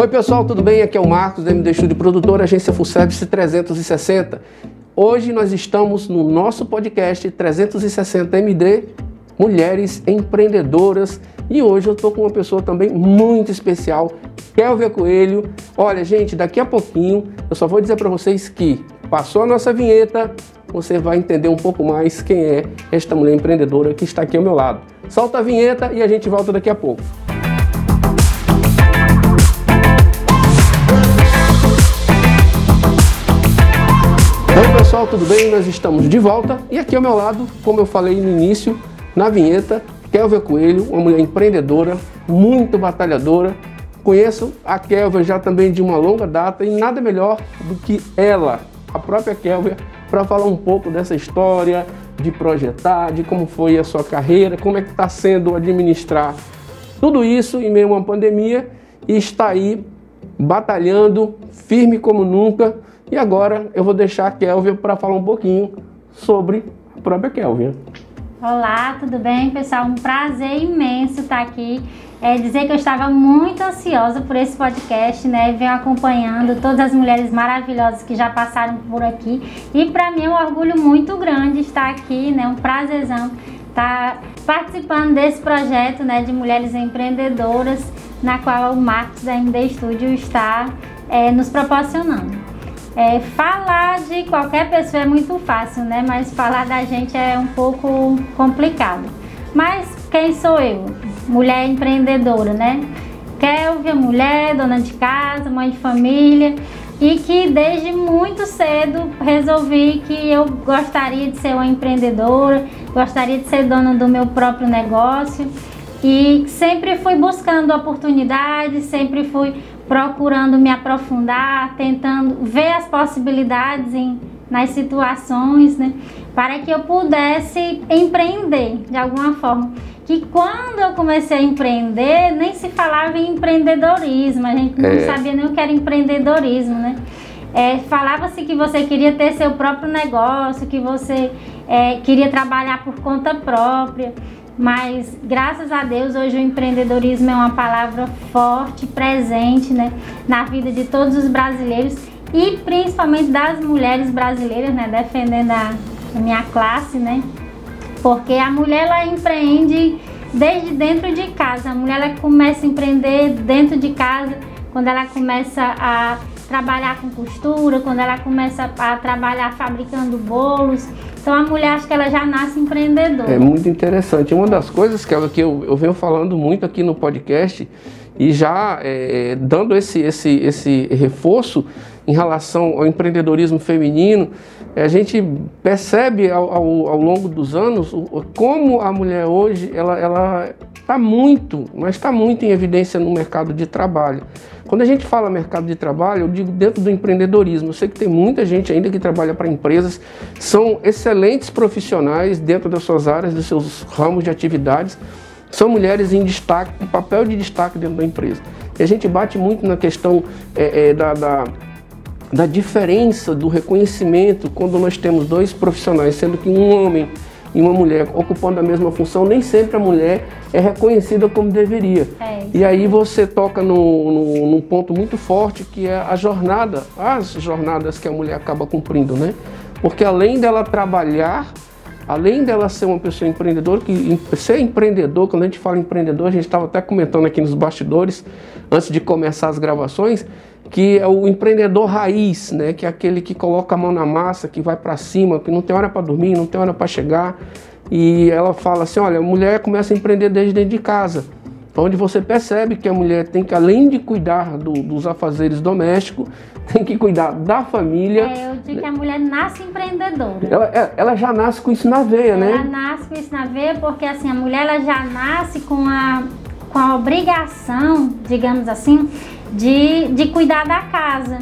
Oi pessoal, tudo bem? Aqui é o Marcos da MD Studio Produtor, agência Full Service 360. Hoje nós estamos no nosso podcast 360 MD Mulheres Empreendedoras e hoje eu estou com uma pessoa também muito especial, Kelvia Coelho. Olha, gente, daqui a pouquinho eu só vou dizer para vocês que passou a nossa vinheta, você vai entender um pouco mais quem é esta mulher empreendedora que está aqui ao meu lado. Solta a vinheta e a gente volta daqui a pouco. Pessoal, tudo bem? Nós estamos de volta e aqui ao meu lado, como eu falei no início, na vinheta, Kelvia Coelho, uma mulher empreendedora, muito batalhadora. Conheço a Kelvia já também de uma longa data e nada melhor do que ela, a própria Kelvia, para falar um pouco dessa história, de projetar, de como foi a sua carreira, como é que está sendo administrar tudo isso em meio a uma pandemia e está aí batalhando firme como nunca e agora eu vou deixar a Kelvin para falar um pouquinho sobre a própria Kelvin. Olá, tudo bem, pessoal? Um prazer imenso estar aqui. É dizer que eu estava muito ansiosa por esse podcast, né? Venho acompanhando todas as mulheres maravilhosas que já passaram por aqui. E para mim é um orgulho muito grande estar aqui, né? Um prazerzão estar participando desse projeto, né, de mulheres empreendedoras, na qual o Marcos da MD Studio está é, nos proporcionando. É, falar de qualquer pessoa é muito fácil, né? Mas falar da gente é um pouco complicado. Mas quem sou eu? Mulher empreendedora, né? Kelvia, mulher, dona de casa, mãe de família e que desde muito cedo resolvi que eu gostaria de ser uma empreendedora, gostaria de ser dona do meu próprio negócio e sempre fui buscando oportunidades, sempre fui procurando me aprofundar, tentando ver as possibilidades em, nas situações, né, para que eu pudesse empreender de alguma forma. Que quando eu comecei a empreender, nem se falava em empreendedorismo, a gente não é. sabia nem o que era empreendedorismo, né? É, Falava-se que você queria ter seu próprio negócio, que você é, queria trabalhar por conta própria. Mas graças a Deus hoje o empreendedorismo é uma palavra forte, presente né, na vida de todos os brasileiros e principalmente das mulheres brasileiras, né, defendendo a, a minha classe, né? Porque a mulher ela empreende desde dentro de casa. A mulher ela começa a empreender dentro de casa, quando ela começa a trabalhar com costura, quando ela começa a trabalhar fabricando bolos. Então a mulher acho que ela já nasce empreendedora. É muito interessante. Uma das coisas que, que eu, eu venho falando muito aqui no podcast e já é, dando esse, esse, esse reforço em relação ao empreendedorismo feminino, é, a gente percebe ao, ao, ao longo dos anos como a mulher hoje ela está muito, mas está muito em evidência no mercado de trabalho. Quando a gente fala mercado de trabalho, eu digo dentro do empreendedorismo. Eu sei que tem muita gente ainda que trabalha para empresas, são excelentes profissionais dentro das suas áreas, dos seus ramos de atividades, são mulheres em destaque, com papel de destaque dentro da empresa. E a gente bate muito na questão é, é, da, da, da diferença do reconhecimento quando nós temos dois profissionais, sendo que um homem e uma mulher ocupando a mesma função, nem sempre a mulher é reconhecida como deveria. É, e aí você toca no, no, num ponto muito forte que é a jornada, as jornadas que a mulher acaba cumprindo, né? Porque além dela trabalhar, além dela ser uma pessoa empreendedora, que ser empreendedor, quando a gente fala empreendedor, a gente estava até comentando aqui nos bastidores, antes de começar as gravações, que é o empreendedor raiz, né? Que é aquele que coloca a mão na massa, que vai para cima, que não tem hora para dormir, não tem hora para chegar. E ela fala assim, olha, a mulher começa a empreender desde dentro de casa, onde você percebe que a mulher tem que, além de cuidar do, dos afazeres domésticos, tem que cuidar da família. É, eu digo que a mulher nasce empreendedora. Ela, é, ela já nasce com isso na veia, ela né? Ela nasce com isso na veia porque assim a mulher ela já nasce com a com a obrigação, digamos assim, de, de cuidar da casa.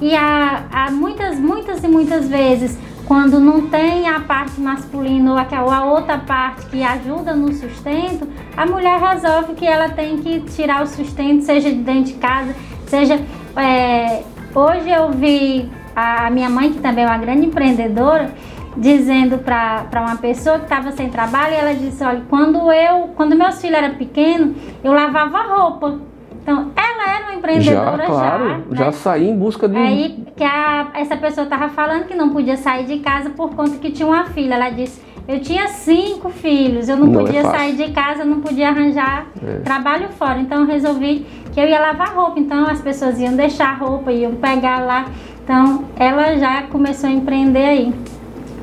E há, há muitas, muitas e muitas vezes, quando não tem a parte masculina ou a, a outra parte que ajuda no sustento, a mulher resolve que ela tem que tirar o sustento, seja de dentro de casa, seja. É, hoje eu vi a minha mãe, que também é uma grande empreendedora, dizendo para uma pessoa que estava sem trabalho, ela disse, olha, quando eu, quando meus filhos eram pequenos, eu lavava roupa. Então, ela era uma empreendedora já. Claro, já, né? já saí em busca de. Aí que a, essa pessoa estava falando que não podia sair de casa por conta que tinha uma filha. Ela disse: Eu tinha cinco filhos, eu não, não é podia é sair de casa, não podia arranjar é. trabalho fora. Então eu resolvi que eu ia lavar roupa. Então as pessoas iam deixar roupa, iam pegar lá. Então ela já começou a empreender aí.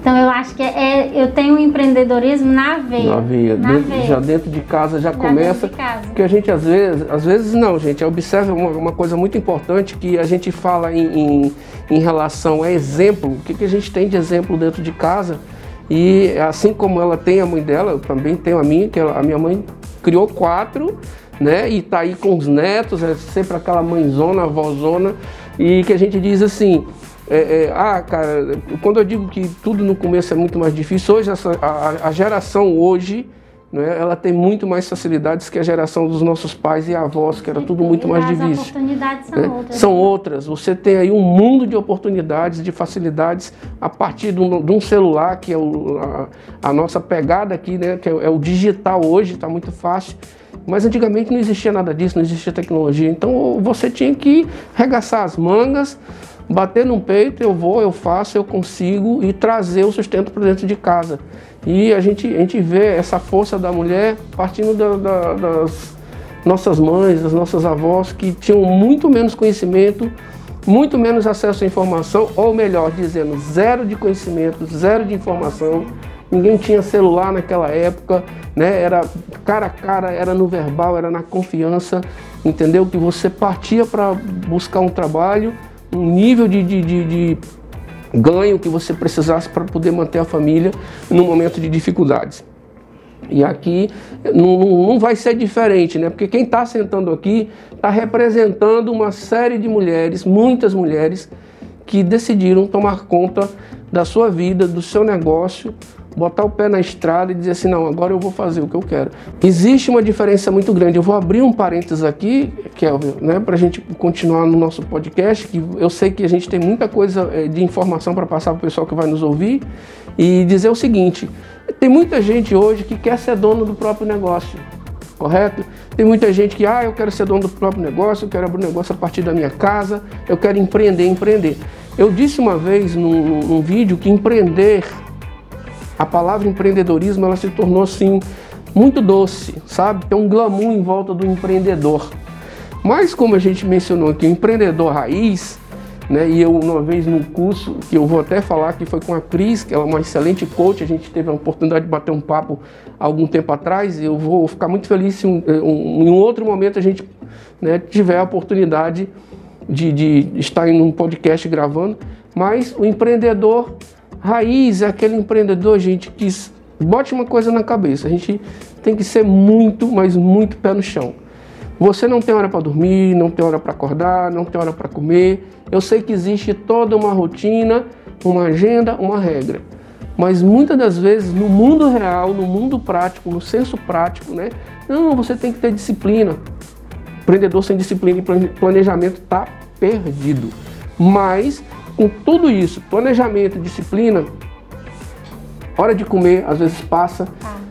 Então eu acho que é, eu tenho um empreendedorismo na veia. Na veia. Na dentro, veia. Já dentro de casa já, já começa. Porque a gente às vezes, às vezes não, gente. Observa uma, uma coisa muito importante que a gente fala em, em, em relação a exemplo. O que, que a gente tem de exemplo dentro de casa? E assim como ela tem a mãe dela, eu também tenho a minha, que a minha mãe criou quatro, né? E tá aí com os netos, é sempre aquela mãezona, avózona, e que a gente diz assim, é, é, ah, cara, quando eu digo que tudo no começo é muito mais difícil, hoje essa, a, a, geração hoje, né, ela tem muito mais facilidades que a geração dos nossos pais e avós, que era tudo muito mais difícil. As oportunidades são né? outras. São né? outras. Você tem aí um mundo de oportunidades, de facilidades a partir de um, de um celular, que é o, a, a, nossa pegada aqui, né, que é, é o digital hoje, está muito fácil. Mas antigamente não existia nada disso, não existia tecnologia. Então você tinha que regaçar as mangas, bater no peito, eu vou, eu faço, eu consigo e trazer o sustento para dentro de casa. E a gente, a gente vê essa força da mulher partindo da, da, das nossas mães, das nossas avós, que tinham muito menos conhecimento, muito menos acesso à informação, ou melhor dizendo, zero de conhecimento, zero de informação. Ninguém tinha celular naquela época, né? Era cara a cara, era no verbal, era na confiança, entendeu? Que você partia para buscar um trabalho um nível de, de, de, de ganho que você precisasse para poder manter a família no momento de dificuldades. E aqui não, não vai ser diferente, né? Porque quem está sentando aqui está representando uma série de mulheres, muitas mulheres, que decidiram tomar conta da sua vida, do seu negócio, botar o pé na estrada e dizer assim, não, agora eu vou fazer o que eu quero. Existe uma diferença muito grande. Eu vou abrir um parênteses aqui, Kelvin, né, para a gente continuar no nosso podcast, que eu sei que a gente tem muita coisa eh, de informação para passar para o pessoal que vai nos ouvir, e dizer o seguinte, tem muita gente hoje que quer ser dono do próprio negócio, correto? Tem muita gente que, ah, eu quero ser dono do próprio negócio, eu quero abrir um negócio a partir da minha casa, eu quero empreender, empreender. Eu disse uma vez num, num vídeo que empreender a palavra empreendedorismo ela se tornou assim muito doce, sabe? Tem um glamour em volta do empreendedor. Mas como a gente mencionou aqui, o empreendedor raiz, né? E eu uma vez num curso que eu vou até falar que foi com a Cris, que ela é uma excelente coach, a gente teve a oportunidade de bater um papo algum tempo atrás. Eu vou ficar muito feliz se um, um, em um outro momento a gente né, tiver a oportunidade de, de estar em um podcast gravando. Mas o empreendedor Raiz é aquele empreendedor, gente, que bote uma coisa na cabeça. A gente tem que ser muito, mas muito pé no chão. Você não tem hora para dormir, não tem hora para acordar, não tem hora para comer. Eu sei que existe toda uma rotina, uma agenda, uma regra. Mas muitas das vezes no mundo real, no mundo prático, no senso prático, né? Não, você tem que ter disciplina. Empreendedor sem disciplina e planejamento está perdido. Mas com tudo isso, planejamento, disciplina, hora de comer, às vezes passa,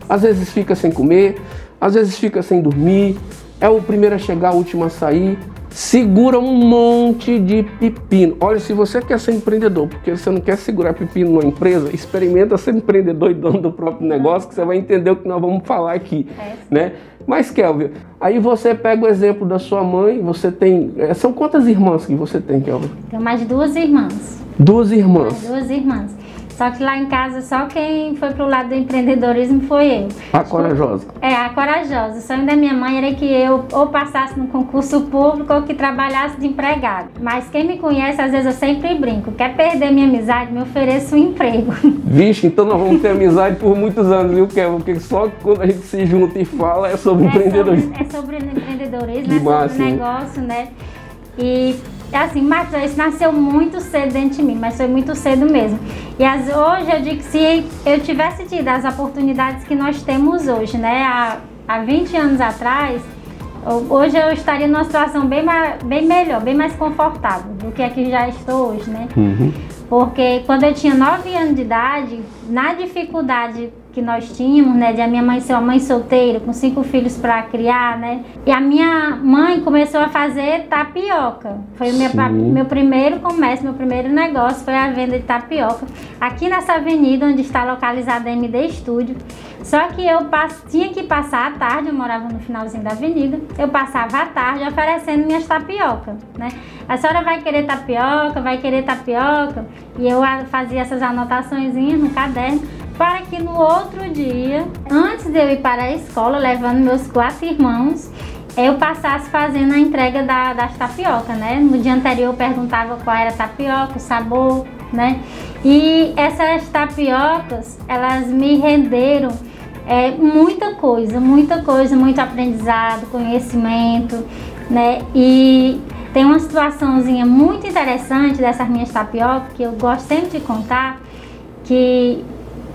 às vezes fica sem comer, às vezes fica sem dormir, é o primeiro a chegar, o último a sair, segura um monte de pepino. Olha, se você quer ser empreendedor, porque você não quer segurar pepino numa empresa, experimenta ser empreendedor e dono do próprio negócio, que você vai entender o que nós vamos falar aqui, é. né? Mas, Kelvin, aí você pega o exemplo da sua mãe, você tem. Eh, são quantas irmãs que você tem, Kelvin? Tenho mais duas irmãs. Duas irmãs? Mais duas irmãs. Só que lá em casa, só quem foi pro lado do empreendedorismo foi eu. A corajosa. É, a corajosa. O sonho da minha mãe era que eu ou passasse no concurso público ou que trabalhasse de empregado. Mas quem me conhece, às vezes eu sempre brinco. Quer perder minha amizade, me ofereço um emprego. Vixe, então nós vamos ter amizade por muitos anos, viu, Kevin? Porque só quando a gente se junta e fala é sobre é empreendedorismo. Sobre, é sobre empreendedorismo, é sobre negócio, né? E assim, Marcos, isso nasceu muito cedo dentro de mim, mas foi muito cedo mesmo. E as, hoje eu digo que se eu tivesse tido as oportunidades que nós temos hoje, né, há, há 20 anos atrás, hoje eu estaria numa situação bem, bem melhor, bem mais confortável do que aqui já estou hoje, né? Uhum. Porque quando eu tinha 9 anos de idade, na dificuldade que nós tínhamos, né, de a minha mãe ser uma mãe solteira, com cinco filhos para criar, né, e a minha mãe começou a fazer tapioca. Foi o meu, meu primeiro comércio, meu primeiro negócio foi a venda de tapioca, aqui nessa avenida onde está localizada a MD Studio. Só que eu tinha que passar a tarde, eu morava no finalzinho da avenida, eu passava a tarde oferecendo minhas tapioca, né? A senhora vai querer tapioca, vai querer tapioca, e eu fazia essas anotações no caderno para que no outro dia, antes de eu ir para a escola, levando meus quatro irmãos, eu passasse fazendo a entrega da, das tapioca, né? No dia anterior eu perguntava qual era a tapioca, o sabor, né? E essas tapiocas, elas me renderam é, muita coisa, muita coisa, muito aprendizado, conhecimento, né? E tem uma situaçãozinha muito interessante dessas minhas tapiocas que eu gosto sempre de contar, que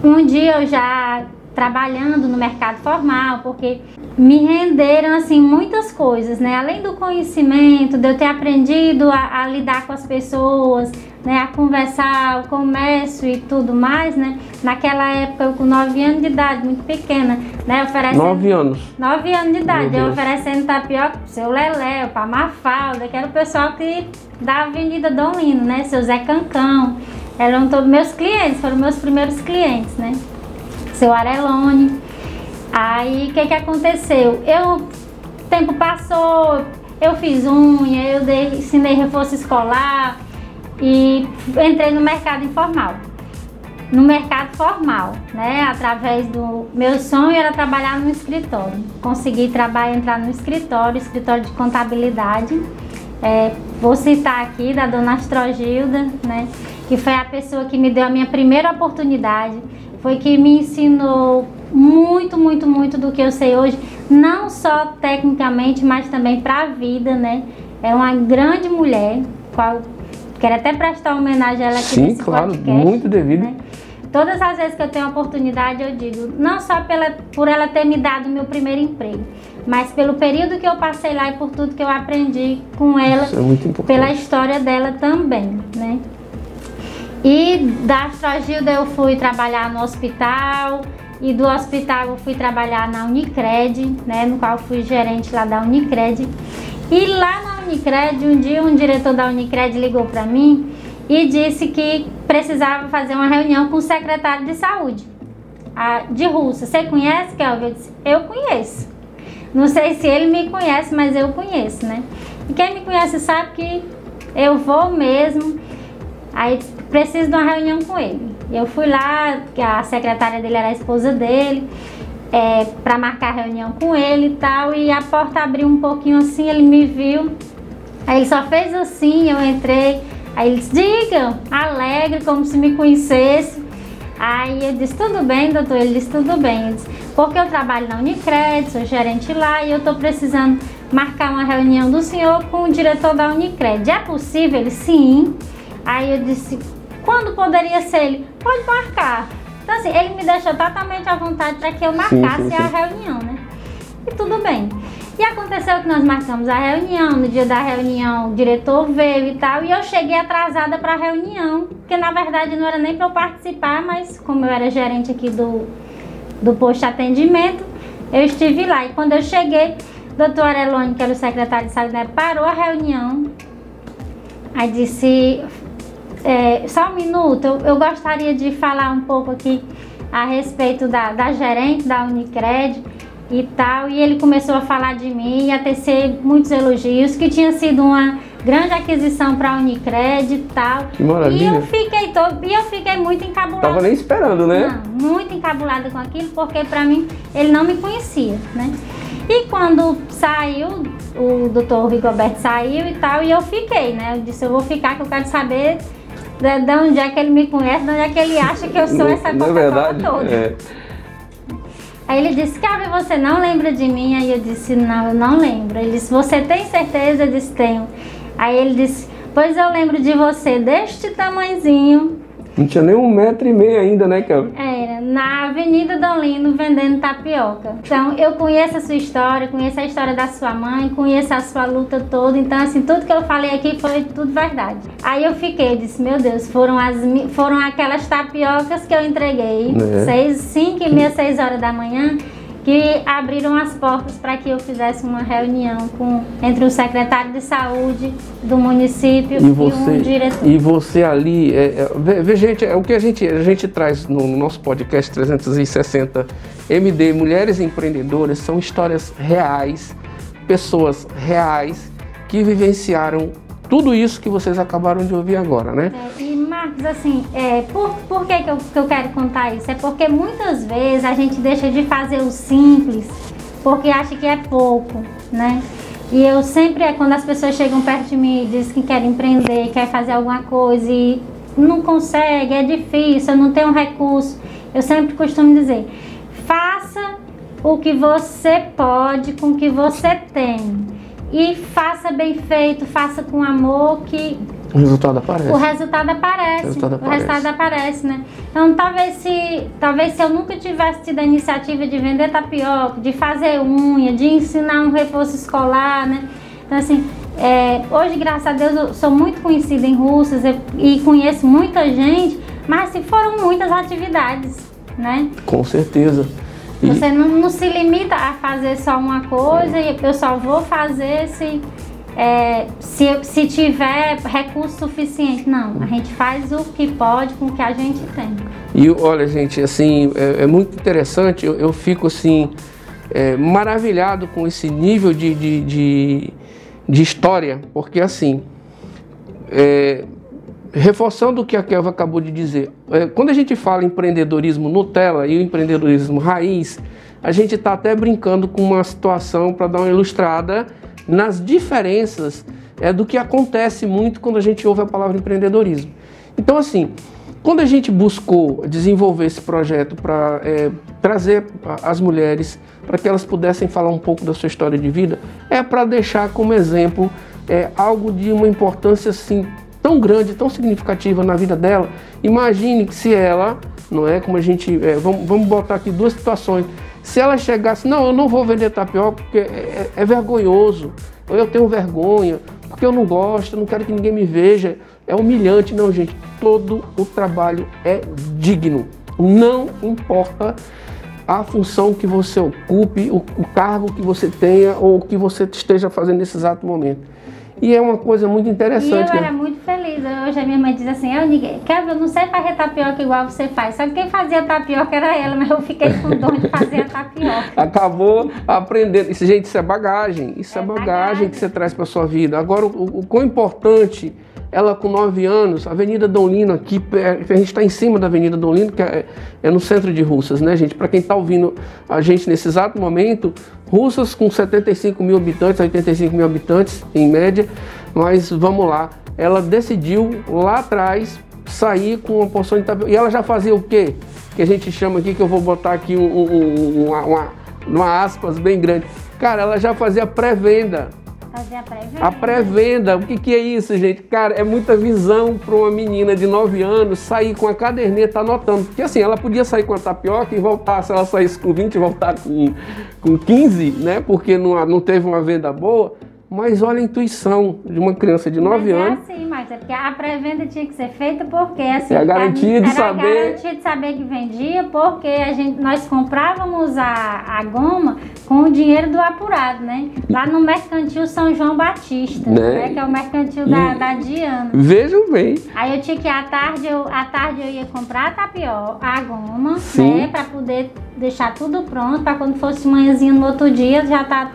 um dia eu já trabalhando no mercado formal, porque me renderam assim muitas coisas, né? Além do conhecimento, de eu ter aprendido a, a, lidar com as pessoas, né? A conversar, o comércio e tudo mais, né? Naquela época eu com 9 anos de idade, muito pequena, né? Oferecendo 9 anos. 9 anos de idade, eu oferecendo tapioca pro seu Lelé, pra Mafalda, que era o pessoal que da Avenida Dom Lino, né? Seu Zé Cancão. Eram todos meus clientes, foram meus primeiros clientes, né? seu Arelone. Aí o que, que aconteceu? Eu, o tempo passou, eu fiz unha, eu dei, ensinei reforço escolar e entrei no mercado informal. No mercado formal, né? Através do meu sonho era trabalhar no escritório. Consegui trabalhar, entrar no escritório, escritório de contabilidade. É, vou citar aqui da dona Astrogilda, né? Que foi a pessoa que me deu a minha primeira oportunidade foi que me ensinou muito, muito, muito do que eu sei hoje, não só tecnicamente, mas também para a vida, né? É uma grande mulher, qual quero até prestar homenagem a ela aqui Sim, nesse claro, podcast, muito devido. Né? Todas as vezes que eu tenho a oportunidade, eu digo, não só pela, por ela ter me dado meu primeiro emprego, mas pelo período que eu passei lá e por tudo que eu aprendi com ela, é pela história dela também, né? E da Astrogilda eu fui trabalhar no hospital e do hospital eu fui trabalhar na Unicred, né, no qual fui gerente lá da Unicred. E lá na Unicred, um dia um diretor da Unicred ligou para mim e disse que precisava fazer uma reunião com o secretário de saúde a, de Rússia. Você conhece, Kelvin? Eu disse, eu conheço. Não sei se ele me conhece, mas eu conheço, né? E quem me conhece sabe que eu vou mesmo. Aí preciso de uma reunião com ele. Eu fui lá, a secretária dele era a esposa dele, é, para marcar reunião com ele e tal. E a porta abriu um pouquinho assim, ele me viu. Aí ele só fez assim, eu entrei. Aí ele disse, diga, alegre, como se me conhecesse. Aí eu disse, tudo bem, doutor? Ele disse, tudo bem. Eu disse, porque eu trabalho na Unicred, sou gerente lá e eu estou precisando marcar uma reunião do senhor com o diretor da Unicred. É possível? Ele, sim. Aí eu disse, quando poderia ser ele? Pode marcar. Então, assim, ele me deixou totalmente à vontade para que eu marcasse sim, sim, sim. a reunião, né? E tudo bem. E aconteceu que nós marcamos a reunião, no dia da reunião o diretor veio e tal, e eu cheguei atrasada para a reunião, que na verdade não era nem para eu participar, mas como eu era gerente aqui do, do posto de atendimento, eu estive lá. E quando eu cheguei, o doutor Arelone, que era o secretário de saúde, né, parou a reunião, aí disse, é, só um minuto, eu, eu, gostaria de falar um pouco aqui a respeito da, da gerente da Unicred e tal. E ele começou a falar de mim e a tecer muitos elogios, que tinha sido uma grande aquisição para a Unicred e tal. Que maravilha. E eu fiquei todo, e eu fiquei muito encabulada. Tava nem esperando, né? Não, muito encabulada com aquilo, porque para mim ele não me conhecia, né? E quando saiu, o doutor Rigoberto saiu e tal, e eu fiquei, né? Eu disse, eu vou ficar, que eu quero saber de, de onde é que ele me conhece, de onde é que ele acha que eu sou essa coca verdade, toda. É. Aí ele disse, Cabe, você não lembra de mim? Aí eu disse, não, eu não lembro. Ele disse, você tem certeza? Eu disse, tenho. Aí ele disse, pois eu lembro de você deste tamanzinho, Não tinha nem um metro e meio ainda, né, Kelly? Era, na Avenida Dolino, vendendo tapioca. Então, eu conheço a sua história, conheço a história da sua mãe, conheço a sua luta toda. Então, assim, tudo que eu falei aqui foi tudo verdade. Aí eu fiquei, disse, meu Deus, foram, as, foram aquelas tapiocas que eu entreguei. É. Seis, cinco e meia, seis horas da manhã que abriram as portas para que eu fizesse uma reunião com, entre o secretário de saúde do município e, você, e um diretor. E você ali, é, é, vê, gente, é o que a gente, a gente traz no, no nosso podcast 360 MD, Mulheres Empreendedoras, são histórias reais, pessoas reais que vivenciaram tudo isso que vocês acabaram de ouvir agora, né? É, e Marcos, assim, é, por, por que, que, eu, que eu quero contar isso? É porque muitas vezes a gente deixa de fazer o simples porque acha que é pouco, né? E eu sempre, é quando as pessoas chegam perto de mim e dizem que querem empreender, quer fazer alguma coisa e não consegue, é difícil, não tem um recurso, eu sempre costumo dizer, faça o que você pode com o que você tem e faça bem feito, faça com amor que o resultado aparece. O resultado aparece. O resultado aparece, o resultado aparece né? Então, talvez se, talvez se eu nunca tivesse tido a iniciativa de vender tapioca, de fazer unha, de ensinar um reforço escolar, né? Então, assim, é, hoje, graças a Deus, eu sou muito conhecida em Russas e conheço muita gente, mas se foram muitas atividades, né? Com certeza. Você não, não, se limita a fazer só uma coisa e eu só vou fazer se, é, se, se tiver recurso suficiente. Não, a gente faz o que pode com o que a gente tem. E olha, gente, assim, é, é muito interessante, eu, eu fico assim, é, maravilhado com esse nível de, de, de, de história, porque assim, é, reforçando o que a Kelva acabou de dizer, é, quando a gente fala empreendedorismo Nutella e o empreendedorismo raiz, a gente está até brincando com uma situação para dar uma ilustrada nas diferenças é, do que acontece muito quando a gente ouve a palavra empreendedorismo. Então, assim, quando a gente buscou desenvolver esse projeto para é, trazer as mulheres para que elas pudessem falar um pouco da sua história de vida, é para deixar como exemplo é, algo de uma importância assim tão grande, tão significativa na vida dela. Imagine que se ela, não é como a gente, é, vamos, vamos botar aqui duas situações. Se ela chegasse, não, eu não vou vender tapioca porque é, é, é vergonhoso, ou eu tenho vergonha, porque eu não gosto, não quero que ninguém me veja, é humilhante. Não, gente, todo o trabalho é digno. Não importa a função que você ocupe, o, o cargo que você tenha ou o que você esteja fazendo nesse exato momento. E é uma coisa muito interessante. E eu né? era muito feliz. Hoje a minha mãe diz assim, eu, ninguém, Kevin, eu não sei fazer tapioca igual você faz. Que quem fazia tapioca era ela, mas eu fiquei com dor de fazer a tapioca. Acabou aprendendo. Isso, gente, isso é bagagem. Isso é, é bagagem, bagagem, que você traz para sua vida. Agora, o, o quão importante ela com 9 anos, Avenida Dom Lino aqui, a gente está em cima da Avenida Dom Lino, que é, é no centro de Russas, né, gente? Para quem está ouvindo a gente nesse exato momento, Russas com 75 mil habitantes, 85 mil habitantes em média, mas vamos lá, ela decidiu lá atrás sair com uma porção de tapioca. E ela já fazia o quê? Que a gente chama aqui, que eu vou botar aqui um, um, uma, uma, uma aspas bem grande. Cara, ela já fazia pré-venda Fazer a pré-venda. A pré-venda, o que, que é isso, gente? Cara, é muita visão para uma menina de 9 anos sair com a caderneta anotando. Porque assim, ela podia sair com a tapioca e voltar, se ela saísse com 20 voltar com, com 15, né? Porque não, não teve uma venda boa. Mas olha a intuição de uma criança de 9 é anos. É assim, mas é porque a pré-venda tinha que ser feita porque assim. É a garantia de era saber. A garantia de saber que vendia, porque a gente, nós comprávamos a, a goma com o dinheiro do apurado, né? Lá no Mercantil São João Batista, né? né? Que é o mercantil da, da Diana. Vejam bem. Aí eu tinha que à tarde eu, à tarde eu ia comprar a tapioca, a goma, Sim. né? Pra poder deixar tudo pronto, para quando fosse manhãzinho no outro dia já tá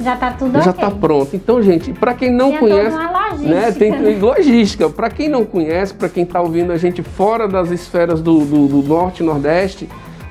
já está tudo Já está okay. pronto. Então, gente, para quem não tem conhece, né, tem né? logística. Para quem não conhece, para quem está ouvindo a gente fora das esferas do, do, do norte e nordeste,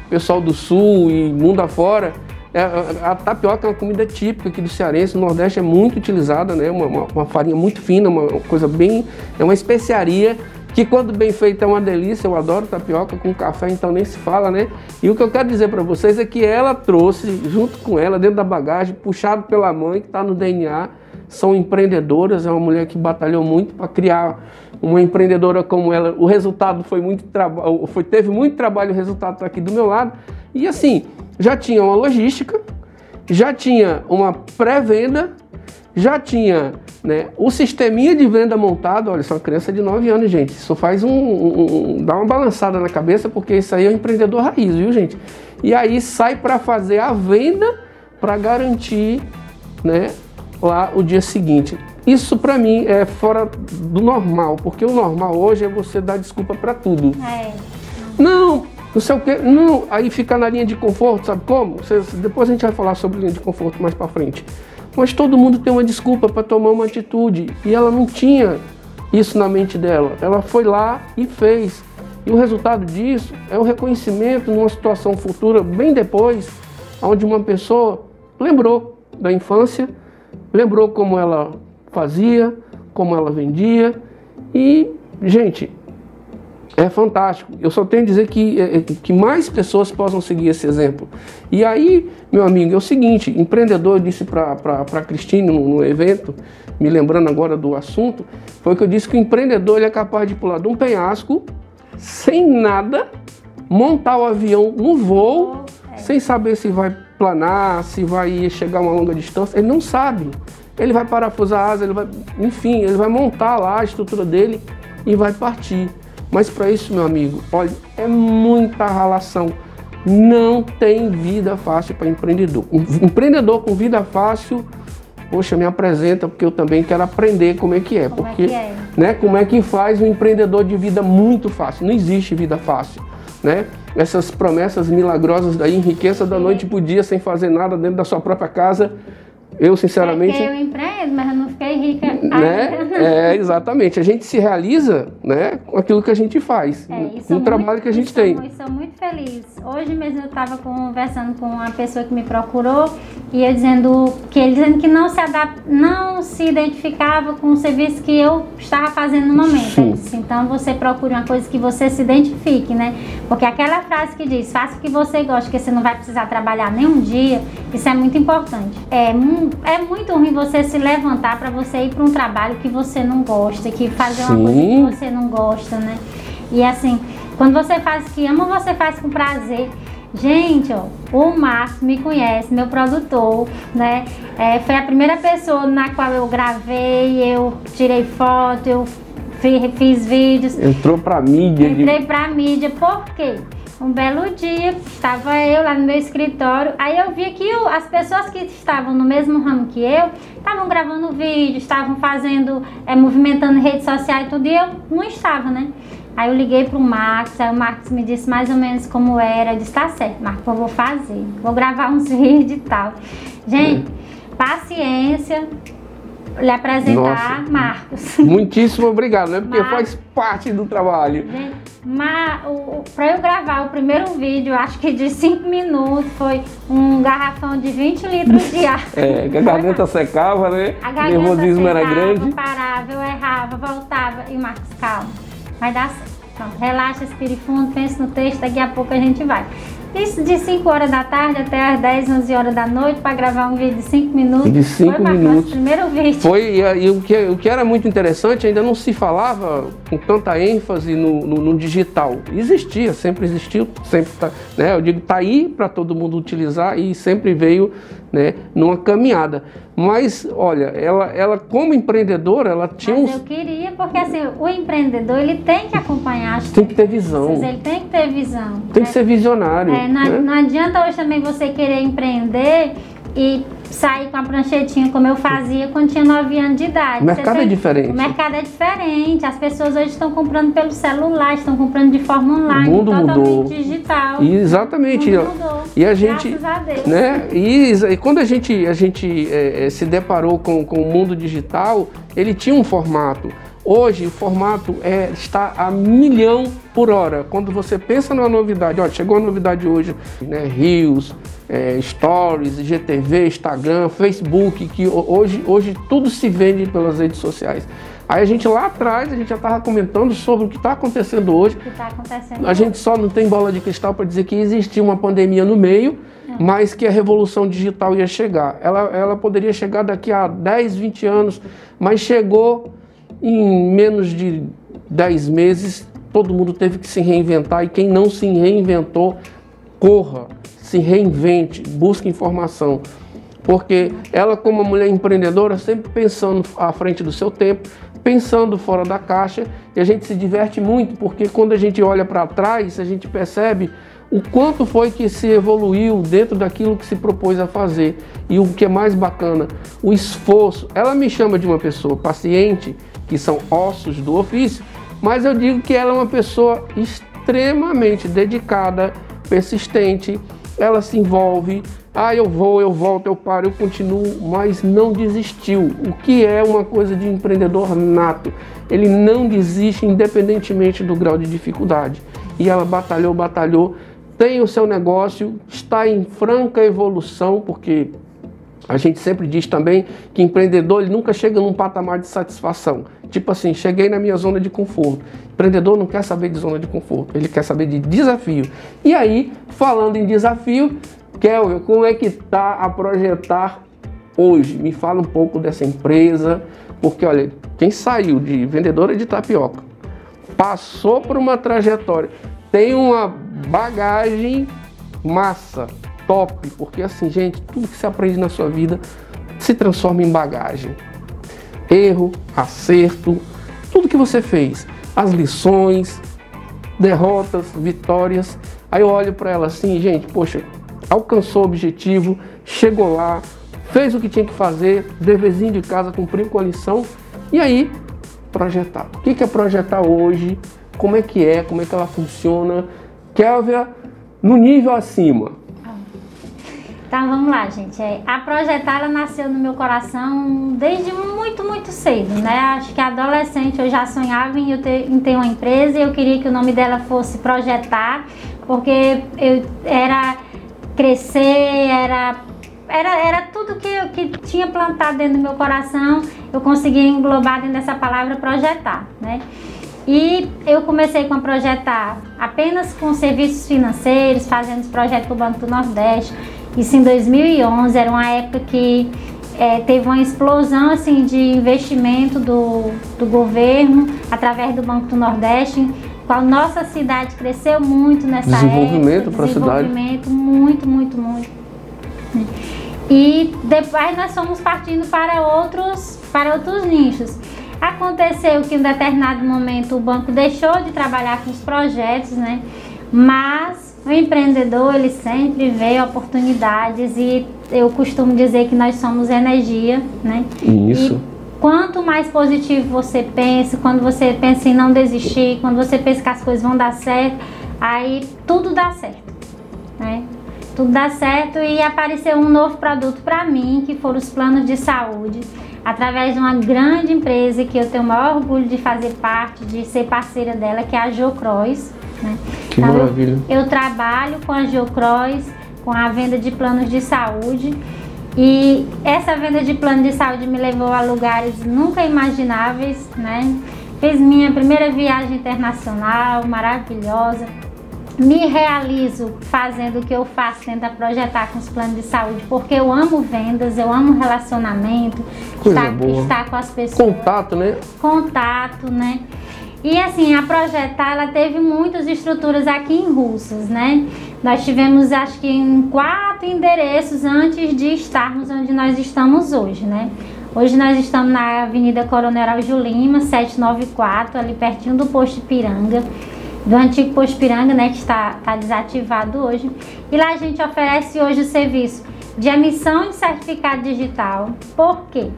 pessoal do sul e mundo afora, é, a, a, tapioca é uma comida típica aqui do cearense, no Nordeste é muito utilizada, né? Uma, uma, uma, farinha muito fina, uma coisa bem. É uma especiaria que quando bem feita é uma delícia, eu adoro tapioca com café, então nem se fala, né? E o que eu quero dizer para vocês é que ela trouxe, junto com ela, dentro da bagagem, puxado pela mãe, que está no DNA, são empreendedoras, é uma mulher que batalhou muito para criar uma empreendedora como ela. O resultado foi muito trabalho, foi teve muito trabalho, o resultado está aqui do meu lado. E assim, já tinha uma logística, já tinha uma pré-venda, já tinha né, o sisteminha de venda montado. Olha, sou uma criança de 9 anos, gente. Isso faz um, um, um dá uma balançada na cabeça, porque isso aí é um empreendedor raiz, viu, gente? E aí sai para fazer a venda para garantir, né, lá o dia seguinte. Isso para mim é fora do normal, porque o normal hoje é você dar desculpa para tudo. É. Não, não sei o que, não, aí fica na linha de conforto, sabe como? Vocês, depois a gente vai falar sobre linha de conforto mais para frente. Mas todo mundo tem uma desculpa para tomar uma atitude e ela não tinha isso na mente dela. Ela foi lá e fez. E o resultado disso é o reconhecimento numa situação futura, bem depois, onde uma pessoa lembrou da infância, lembrou como ela fazia, como ela vendia e, gente, é fantástico. Eu só tenho a dizer que, é, é, que mais pessoas possam seguir esse exemplo. E aí, meu amigo, é o seguinte: empreendedor, eu disse para a Cristine no, no, evento, me lembrando agora do assunto, foi que eu disse que o empreendedor ele é capaz de pular de um penhasco sem nada, montar o avião no voo, sem saber se vai planar, se vai chegar a uma longa distância. Ele não sabe. Ele vai parafusar a asa, ele vai, enfim, ele vai montar lá a estrutura dele e vai partir. Mas para isso, meu amigo, olha, é muita relação. Não tem vida fácil para empreendedor. Um empreendedor com vida fácil, poxa, me apresenta porque eu também quero aprender como é que é. Como é porque, é que é? Né, como é que faz um empreendedor de vida muito fácil? Não existe vida fácil, né? Essas promessas milagrosas daí, enriqueça da noite para o dia sem fazer nada dentro da sua própria casa eu, sinceramente. É eu empreendo, mas eu não fiquei rica. Né? É, exatamente. A gente se realiza né, com aquilo que a gente faz, é, com o trabalho que a gente tem. Eu sou muito feliz. Hoje mesmo eu estava conversando com uma pessoa que me procurou e eu dizendo que ele dizendo que não se adap, não se identificava com o serviço que eu estava fazendo no momento. Disse, então você procure uma coisa que você se identifique, né? Porque aquela frase que diz, faça o que você gosta, que você não vai precisar trabalhar nenhum dia, isso é muito importante. É muito é muito ruim você se levantar para você ir para um trabalho que você não gosta, que fazer Sim. uma coisa que você não gosta, né? E assim, quando você faz o que ama, você faz com prazer. Gente, ó, o Marcos me conhece, meu produtor, né? É, foi a primeira pessoa na qual eu gravei, eu tirei foto, eu fiz, fiz vídeos. Entrou pra mídia. Entrei de... pra mídia, por quê? Um belo dia, estava eu lá no meu escritório, aí eu vi que as pessoas que estavam no mesmo ramo que eu estavam gravando vídeo, estavam fazendo, é, movimentando redes sociais e tudo, e eu não estava, né? Aí eu liguei pro Marcos, aí o Marcos me disse mais ou menos como era. Eu disse, tá certo, Marcos, eu vou fazer. Vou gravar uns vídeos e tal. Gente, paciência, lhe apresentar Nossa, Marcos. Muitíssimo obrigado, né? Porque Marcos, faz parte do trabalho. Para eu gravar o primeiro vídeo, acho que de 5 minutos, foi um garrafão de 20 litros de água. É, que a garganta secava, né? A garganta nervosismo secava, era grande. parava, eu errava, voltava. E Marcos, calma, vai dar certo. Pronto, relaxa, respire fundo, pense no texto, daqui a pouco a gente vai. Isso de 5 horas da tarde até as 10, 11 horas da noite para gravar um vídeo de 5 minutos. De 5 minutos. primeiro vídeo. Foi, e, e, o, que, o que era muito interessante, ainda não se falava com tanta ênfase no, no, no digital. Existia, sempre existiu, sempre tá, né? Eu digo, tá aí para todo mundo utilizar e sempre veio né, numa caminhada. Mas, olha, ela, ela como empreendedora, ela tinha Mas eu queria, porque assim, o empreendedor, ele tem que acompanhar as Tem que ter visão. Ele tem que ter visão. Tem né? que ser visionário. É, não, né? não adianta hoje também você querer empreender e sair com a pranchetinha como eu fazia quando tinha 9 anos de idade. O mercado é diferente. O mercado é diferente. As pessoas hoje estão comprando pelo celular, estão comprando de forma online, o mundo totalmente mudou. digital. E exatamente. O mundo mudou. E a gente, Graças a Deus. né? E, e quando a gente, a gente é, é, se deparou com, com o mundo digital, ele tinha um formato. Hoje o formato é, está a milhão por hora. Quando você pensa numa novidade, olha, chegou a novidade hoje, né? Rios, é, Stories, GTV, Instagram, Facebook, que hoje, hoje tudo se vende pelas redes sociais. Aí a gente lá atrás, a gente já estava comentando sobre o que está acontecendo hoje. O que está acontecendo A gente só não tem bola de cristal para dizer que existia uma pandemia no meio mas que a revolução digital ia chegar. Ela, ela poderia chegar daqui a 10, 20 anos, mas chegou em menos de 10 meses. Todo mundo teve que se reinventar e quem não se reinventou, corra, se reinvente, busque informação. Porque ela, como uma mulher empreendedora, sempre pensando à frente do seu tempo, pensando fora da caixa, e a gente se diverte muito, porque quando a gente olha para trás, a gente percebe o quanto foi que se evoluiu dentro daquilo que se propôs a fazer. E o que é mais bacana, o esforço. Ela me chama de uma pessoa paciente, que são ossos do ofício, mas eu digo que ela é uma pessoa extremamente dedicada, persistente, ela se envolve, ah, eu vou, eu volto, eu paro, eu continuo, mas não desistiu. O que é uma coisa de empreendedor nato? Ele não desiste independentemente do grau de dificuldade. E ela batalhou, batalhou, tem o seu negócio, está em franca evolução, porque a gente sempre diz também que empreendedor ele nunca chega num patamar de satisfação. Tipo assim, cheguei na minha zona de conforto. Empreendedor não quer saber de zona de conforto, ele quer saber de desafio. E aí, falando em desafio, Kelvin, como é que tá a projetar hoje? Me fala um pouco dessa empresa, porque olha, quem saiu de vendedora de tapioca, passou por uma trajetória, tem uma bagagem massa, top, porque assim, gente, tudo que se aprende na sua vida se transforma em bagagem. Erro, acerto, tudo que você fez, as lições, derrotas, vitórias. Aí eu olho para ela assim, gente, poxa, alcançou o objetivo, chegou lá, fez o que tinha que fazer, deverzinho de casa, cumpriu com a lição, e aí projetar. O que é projetar hoje? Como é que é? Como é que ela funciona? Kélvia, no nível acima. Então vamos lá, gente. É, a projetar ela nasceu no meu coração desde muito, muito cedo, né? Acho que adolescente eu já sonhava em, ter, em ter uma empresa e eu queria que o nome dela fosse Projetar, porque eu era crescer, era era, era tudo que eu que tinha plantado dentro do meu coração, eu conseguia englobar dentro dessa palavra projetar, né? E eu comecei com a projetar apenas com serviços financeiros, fazendo os projetos para o Banco do Nordeste. Isso em 2011, era uma época que é, teve uma explosão assim de investimento do, do governo através do Banco do Nordeste. A nossa cidade cresceu muito nessa desenvolvimento época. Desenvolvimento muito, muito, muito. E depois nós fomos partindo para outros, para outros nichos. Aconteceu que em determinado momento o banco deixou de trabalhar com os projetos, né? Mas o empreendedor ele sempre vê oportunidades e eu costumo dizer que nós somos energia, né? Isso. E quanto mais positivo você pensa, quando você pensa em não desistir, quando você pensa que as coisas vão dar certo, aí tudo dá certo, né? Tudo dá certo e apareceu um novo produto para mim, que foram os planos de saúde através de uma grande empresa que eu tenho o maior orgulho de fazer parte, de ser parceira dela, que é a Geocross. Né? Que então, maravilha. Eu, eu, trabalho com a Geocross, com a venda de planos de saúde. E essa venda de plano de saúde me levou a lugares nunca imagináveis, né? Fiz minha primeira viagem internacional, maravilhosa me realizo fazendo o que eu faço, tenta projetar com os planos de saúde, porque eu amo vendas, eu amo relacionamento, Coisa estar, boa. estar com as pessoas. Contato, né? Contato, né? E assim, a Projetar, ela teve muitas estruturas aqui em Russas, né? Nós tivemos, acho que, em quatro endereços antes de estarmos onde nós estamos hoje, né? Hoje nós estamos na Avenida Coronel Araújo Lima, 794, ali pertinho do posto Ipiranga do antigo posto Piranga, né, que está, está desativado hoje. E lá a gente oferece hoje o serviço de emissão de certificado digital. Por quê?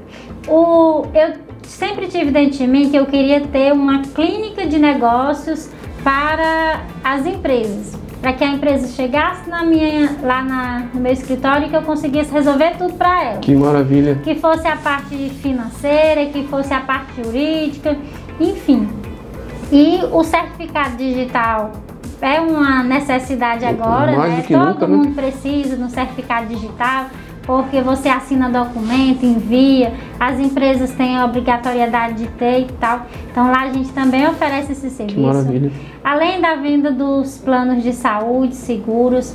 O, eu sempre tive dentro de mim que eu queria ter uma clínica de negócios para as empresas. Para que a empresa chegasse na minha, lá na, no meu escritório e que eu conseguisse resolver tudo para ela. Que maravilha! Que fosse a parte financeira, que fosse a parte jurídica, enfim. E o certificado digital é uma necessidade agora, Mais né? Todo nunca, né? mundo né? precisa no certificado digital, porque você assina documento, envia, as empresas têm a obrigatoriedade de ter e tal. Então lá a gente também oferece esse serviço. Maravilha. Além da venda dos planos de saúde, seguros,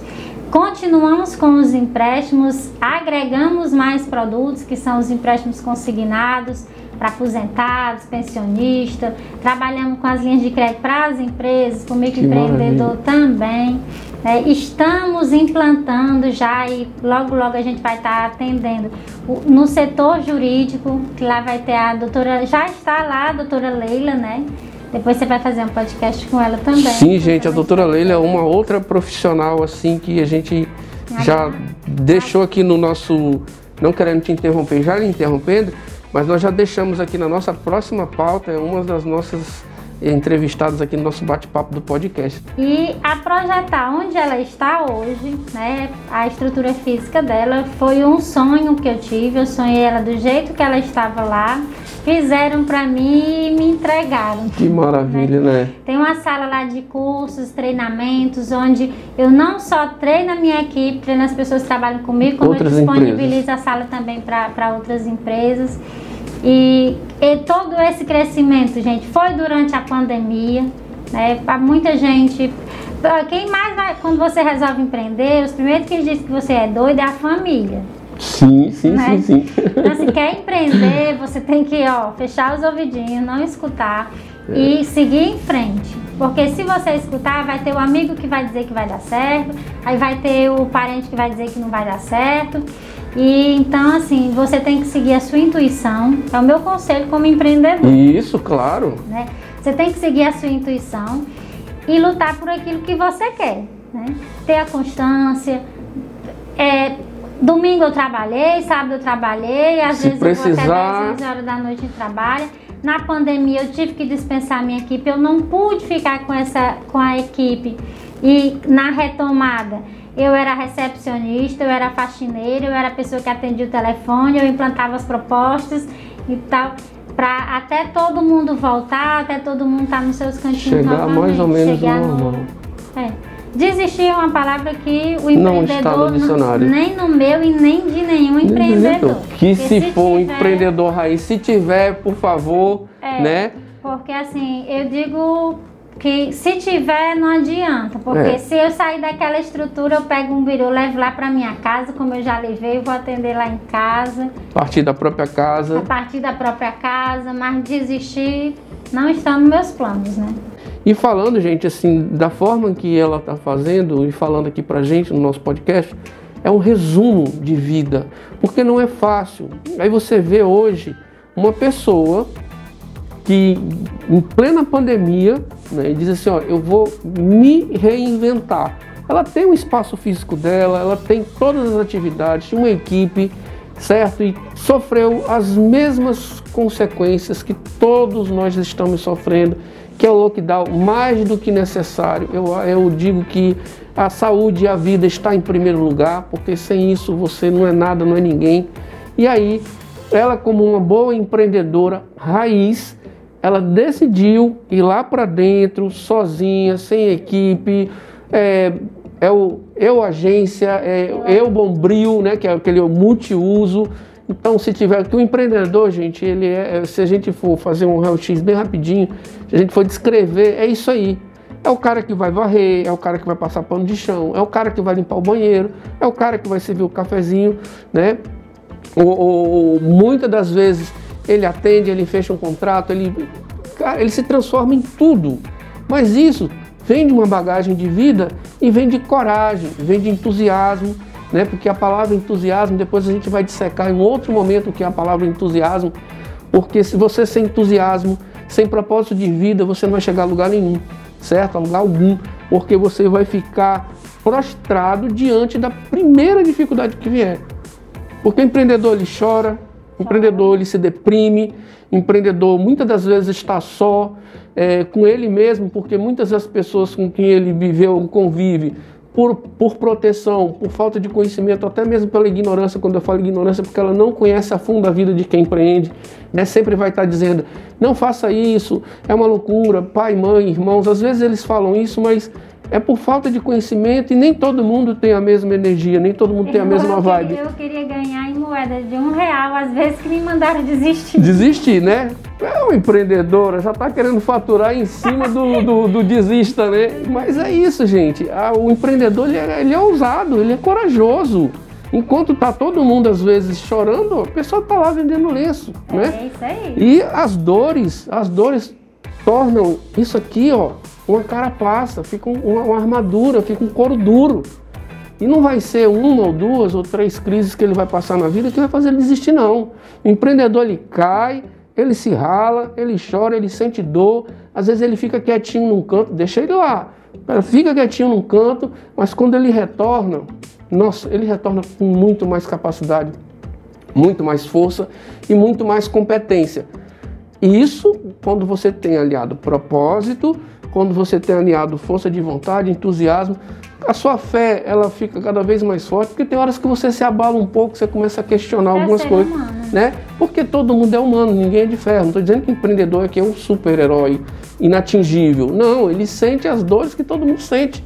continuamos com os empréstimos, agregamos mais produtos que são os empréstimos consignados para aposentados, pensionistas, trabalhamos com as linhas de crédito para as empresas, com o microempreendedor também. É, estamos implantando já e logo logo a gente vai estar atendendo no setor jurídico, que lá vai ter a doutora, já está lá a doutora Leila, né? Depois você vai fazer um podcast com ela também. Sim, gente, a doutora Leila é uma outra profissional assim que a gente já deixou aqui no nosso, não querendo te interromper, já lhe interrompendo, mas nós já deixamos aqui na nossa próxima pauta, é uma das nossas entrevistados aqui no nosso bate-papo do podcast. E a projetar onde ela está hoje, né, a estrutura física dela, foi um sonho que eu tive. Eu sonhei ela do jeito que ela estava lá. Fizeram para mim e me entregaram. Que maravilha, né? né? Tem uma sala lá de cursos, treinamentos, onde eu não só treino a minha equipe, treino as pessoas que trabalham comigo, como outras eu disponibilizo empresas. a sala também para outras empresas. E, e todo esse crescimento, gente, foi durante a pandemia, né? Para muita gente, quem mais vai, quando você resolve empreender, os primeiros que dizem que você é doido é a família. Sim, sim, né? sim, sim. Então, se quer empreender, você tem que, ó, fechar os ouvidinhos, não escutar é. e seguir em frente. Porque se você escutar, vai ter o amigo que vai dizer que vai dar certo, aí vai ter o parente que vai dizer que não vai dar certo. E então, assim, você tem que seguir a sua intuição. É o meu conselho como empreendedor. Isso, claro. Né? Você tem que seguir a sua intuição e lutar por aquilo que você quer. Né? Ter a constância. É, domingo eu trabalhei, sábado eu trabalhei, às Se vezes precisar... eu vou até 10, 11 horas da noite e trabalho. Na pandemia eu tive que dispensar a minha equipe, eu não pude ficar com, essa, com a equipe. E na retomada eu era recepcionista, eu era faxineira, eu era a pessoa que atendia o telefone, eu implantava as propostas e tal, para até todo mundo voltar, até todo mundo estar tá nos seus cantinhos Chegar novamente. mais ou menos Chegar normal. No... É. Desistir é uma palavra que o empreendedor não no nem no meu e nem de nenhum empreendedor. Que se, se for tiver... um empreendedor raiz, se tiver, por favor, é, né? Porque assim, eu digo que se tiver não adianta, porque é. se eu sair daquela estrutura, eu pego um biru, levo lá para minha casa, como eu já levei, vou atender lá em casa. A partir da própria casa. A partir da própria casa, mas desistir não está nos meus planos, né? E falando, gente, assim, da forma que ela está fazendo e falando aqui pra gente no nosso podcast, é um resumo de vida, porque não é fácil. Aí você vê hoje uma pessoa que em plena pandemia né, diz assim, ó, eu vou me reinventar. Ela tem um espaço físico dela, ela tem todas as atividades, uma equipe, certo? E sofreu as mesmas consequências que todos nós estamos sofrendo, que é o lockdown mais do que necessário. Eu, eu digo que a saúde e a vida está em primeiro lugar, porque sem isso você não é nada, não é ninguém. E aí, ela como uma boa empreendedora raiz, ela decidiu ir lá para dentro, sozinha, sem equipe, é, é o eu agência, é, eu bombril, né, que é aquele multiuso. Então, se tiver que o empreendedor, gente, ele é, se a gente for fazer um raio-x bem rapidinho, se a gente for descrever, é isso aí. É o cara que vai varrer, é o cara que vai passar pano de chão, é o cara que vai limpar o banheiro, é o cara que vai servir o cafezinho, né? Ou, ou muitas das vezes ele atende, ele fecha um contrato, ele, cara, ele se transforma em tudo. Mas isso vem de uma bagagem de vida e vem de coragem, vem de entusiasmo, né? Porque a palavra entusiasmo, depois a gente vai dissecar em outro momento o que é a palavra entusiasmo, porque se você sem entusiasmo, sem propósito de vida, você não vai chegar a lugar nenhum, certo? A lugar algum, porque você vai ficar prostrado diante da primeira dificuldade que vier. Porque o empreendedor ele chora, empreendedor ele se deprime, empreendedor muitas das vezes está só é, com ele mesmo, porque muitas das pessoas com quem ele viveu, convive, por, por proteção, por falta de conhecimento, até mesmo pela ignorância, quando eu falo ignorância, porque ela não conhece a fundo a vida de quem empreende, né? sempre vai estar dizendo, não faça isso, é uma loucura, pai, mãe, irmãos, às vezes eles falam isso, mas é por falta de conhecimento e nem todo mundo tem a mesma energia, nem todo mundo tem a mesma vibe. Eu queria ganhar e morrer moeda de um real, às vezes que me mandaram desistir. Desistir, né? É uma empreendedora, já está querendo faturar em cima do, do, do, desista, né? Mas é isso, gente. Ah, o empreendedor ele é, ele é ousado, ele é corajoso. Enquanto tá todo mundo às vezes chorando, a pessoa tá lá vendendo lenço, é né? É isso aí. E as dores, as dores tornam isso aqui, ó, uma carapaça, fica uma, uma armadura, fica um couro duro. E não vai ser uma ou duas ou três crises que ele vai passar na vida que vai fazer ele desistir, não. O empreendedor ele cai, ele se rala, ele chora, ele sente dor, às vezes ele fica quietinho num canto, deixa ele lá. Fica quietinho num canto, mas quando ele retorna, nossa, ele retorna com muito mais capacidade, muito mais força e muito mais competência. Isso quando você tem aliado propósito, quando você tem aliado força de vontade, entusiasmo, a sua fé ela fica cada vez mais forte, porque tem horas que você se abala um pouco, você começa a questionar é algumas coisas, humano. né? Porque todo mundo é humano, ninguém é de ferro. Não estou dizendo que o empreendedor aqui é um super-herói inatingível. Não, ele sente as dores que todo mundo sente.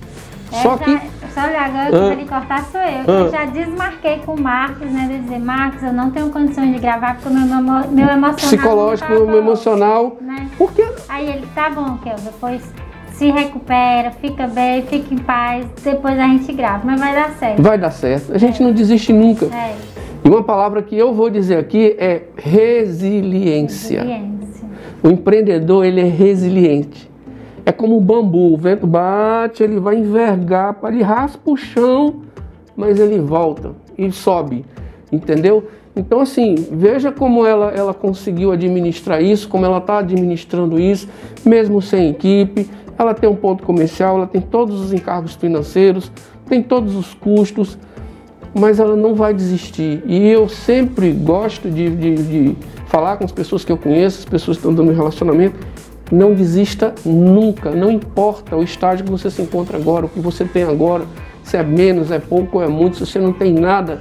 É, Só que olha, agora que ah, vai cortar sou eu. Ah, eu já desmarquei com o Marcos, né? De dizer, Marcos, eu não tenho condições de gravar porque o meu, meu emocional. Psicológico, tá meu emocional. Né? Por quê? Aí ele, tá bom, Kel, depois se recupera, fica bem, fica em paz, depois a gente grava, mas vai dar certo. Vai dar certo. A gente é. não desiste nunca. É. E uma palavra que eu vou dizer aqui é resiliência. resiliência. O empreendedor, ele é resiliente. É como o bambu, o vento bate, ele vai envergar, ele raspa o chão, mas ele volta e sobe, entendeu? Então, assim, veja como ela, ela conseguiu administrar isso, como ela está administrando isso, mesmo sem equipe. Ela tem um ponto comercial, ela tem todos os encargos financeiros, tem todos os custos, mas ela não vai desistir. E eu sempre gosto de, de, de falar com as pessoas que eu conheço, as pessoas que estão dando relacionamento, não desista nunca, não importa o estágio que você se encontra agora, o que você tem agora, se é menos, é pouco ou é muito, se você não tem nada,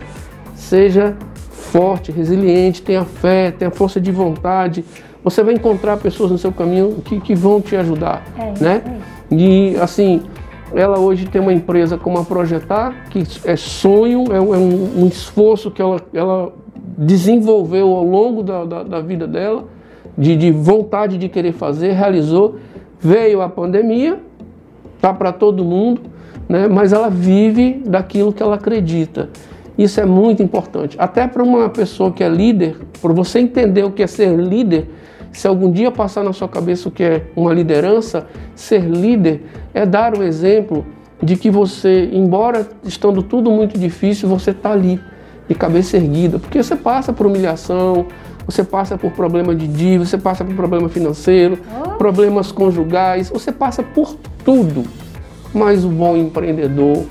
seja forte, resiliente, tenha fé, tenha força de vontade. Você vai encontrar pessoas no seu caminho que, que vão te ajudar, é, né? É. E assim, ela hoje tem uma empresa como a Projetar, que é sonho, é, um, um esforço que ela, ela desenvolveu ao longo da, da, da vida dela de, de vontade de querer fazer, realizou. Veio a pandemia, tá para todo mundo, né? mas ela vive daquilo que ela acredita. Isso é muito importante. Até para uma pessoa que é líder, para você entender o que é ser líder, se algum dia passar na sua cabeça o que é uma liderança, ser líder é dar o exemplo de que você, embora estando tudo muito difícil, você está ali, de cabeça erguida, porque você passa por humilhação, você passa por problema de dívida, você passa por problema financeiro, oh. problemas conjugais, você passa por tudo. Mas o bom empreendedor,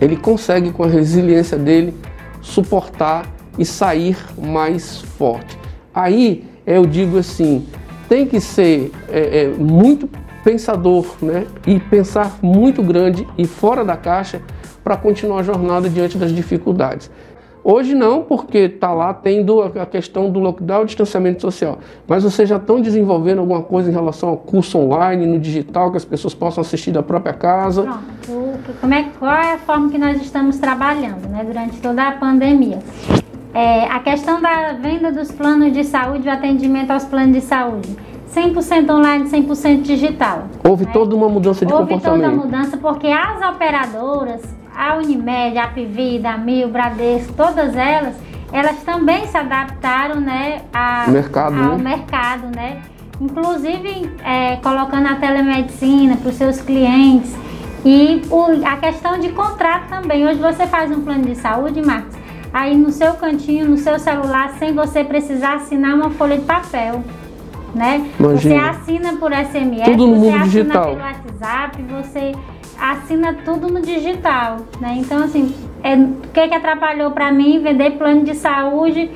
ele consegue com a resiliência dele suportar e sair mais forte. Aí eu digo assim, tem que ser é, é, muito pensador, né? E pensar muito grande e fora da caixa para continuar a jornada diante das dificuldades. Hoje não, porque está lá tendo a questão do lockdown, distanciamento social. Mas vocês já estão desenvolvendo alguma coisa em relação ao curso online, no digital, que as pessoas possam assistir da própria casa? Pronto. Como é, qual é a forma que nós estamos trabalhando né, durante toda a pandemia? É, a questão da venda dos planos de saúde, o atendimento aos planos de saúde. 100% online, 100% digital. Houve né? toda uma mudança de Houve comportamento. Houve toda a mudança porque as operadoras a Unimed, a Pivida, a Mil, Bradesco, todas elas, elas também se adaptaram né, a, mercado, ao né? mercado, né? Inclusive é, colocando a telemedicina para os seus clientes e o, a questão de contrato também. Hoje você faz um plano de saúde, Marcos, aí no seu cantinho, no seu celular, sem você precisar assinar uma folha de papel. Né? Imagina. Você assina por SMS, Tudo no você mundo assina digital. pelo WhatsApp, você assina tudo no digital, né? Então, assim, é, o que, que atrapalhou para mim vender plano de saúde?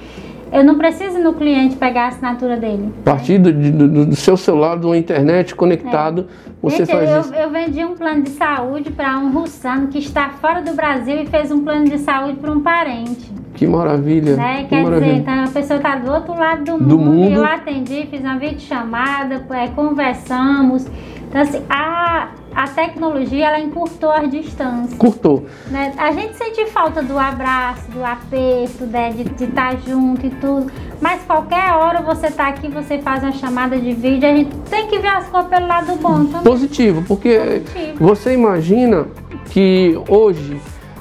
Eu não preciso no cliente pegar a assinatura dele. A partir do, do, do seu celular, de uma internet conectado, é. você Gente, faz eu, isso. Eu vendi um plano de saúde para um russano que está fora do Brasil e fez um plano de saúde para um parente. Que maravilha. Né? Que Quer maravilha. dizer, então a pessoa está do outro lado do, do mundo, mundo. Eu atendi, fiz uma videochamada, é, conversamos. Então, assim, a a tecnologia ela encurtou as distâncias. Curtou. Né? A gente sente falta do abraço, do aperto, né? de estar junto e tudo. Mas qualquer hora você tá aqui, você faz uma chamada de vídeo, a gente tem que ver as coisas pelo lado bom também. Positivo, porque Positivo. você imagina que hoje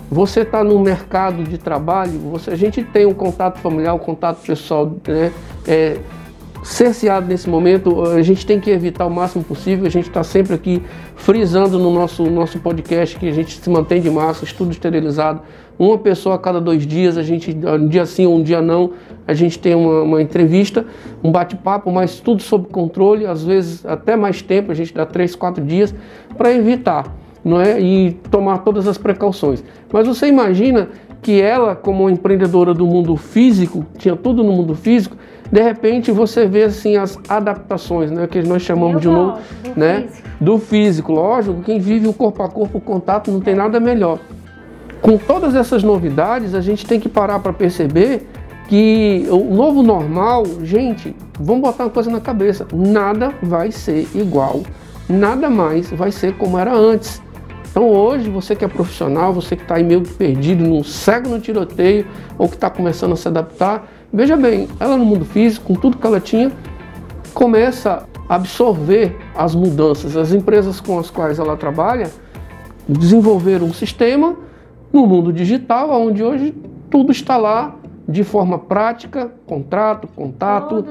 você está no mercado de trabalho, você, a gente tem um contato familiar, um contato pessoal né, é, cerceado nesse momento, a gente tem que evitar o máximo possível, a gente está sempre aqui frisando no nosso, nosso podcast que a gente se mantém de massa, estudo esterilizado, uma pessoa a cada dois dias, a gente, um dia sim ou um dia não, a gente tem uma, uma entrevista, um bate-papo, mas tudo sob controle, às vezes até mais tempo, a gente dá três, quatro dias, para evitar não é? e tomar todas as precauções. Mas você imagina que ela, como empreendedora do mundo físico, tinha tudo no mundo físico, de repente você vê assim as adaptações, né, que nós chamamos Eu de novo, do né, físico. do físico. Lógico, quem vive o corpo a corpo, o contato, não tem nada melhor. Com todas essas novidades, a gente tem que parar para perceber que o novo normal, gente, vamos botar uma coisa na cabeça, nada vai ser igual, nada mais vai ser como era antes. Então hoje, você que é profissional, você que está aí meio perdido, no cego no tiroteio, ou que está começando a se adaptar, veja bem, ela no mundo físico, com tudo que ela tinha, começa a absorver as mudanças. As empresas com as quais ela trabalha desenvolveram um sistema no mundo digital, onde hoje tudo está lá de forma prática, contrato, contato,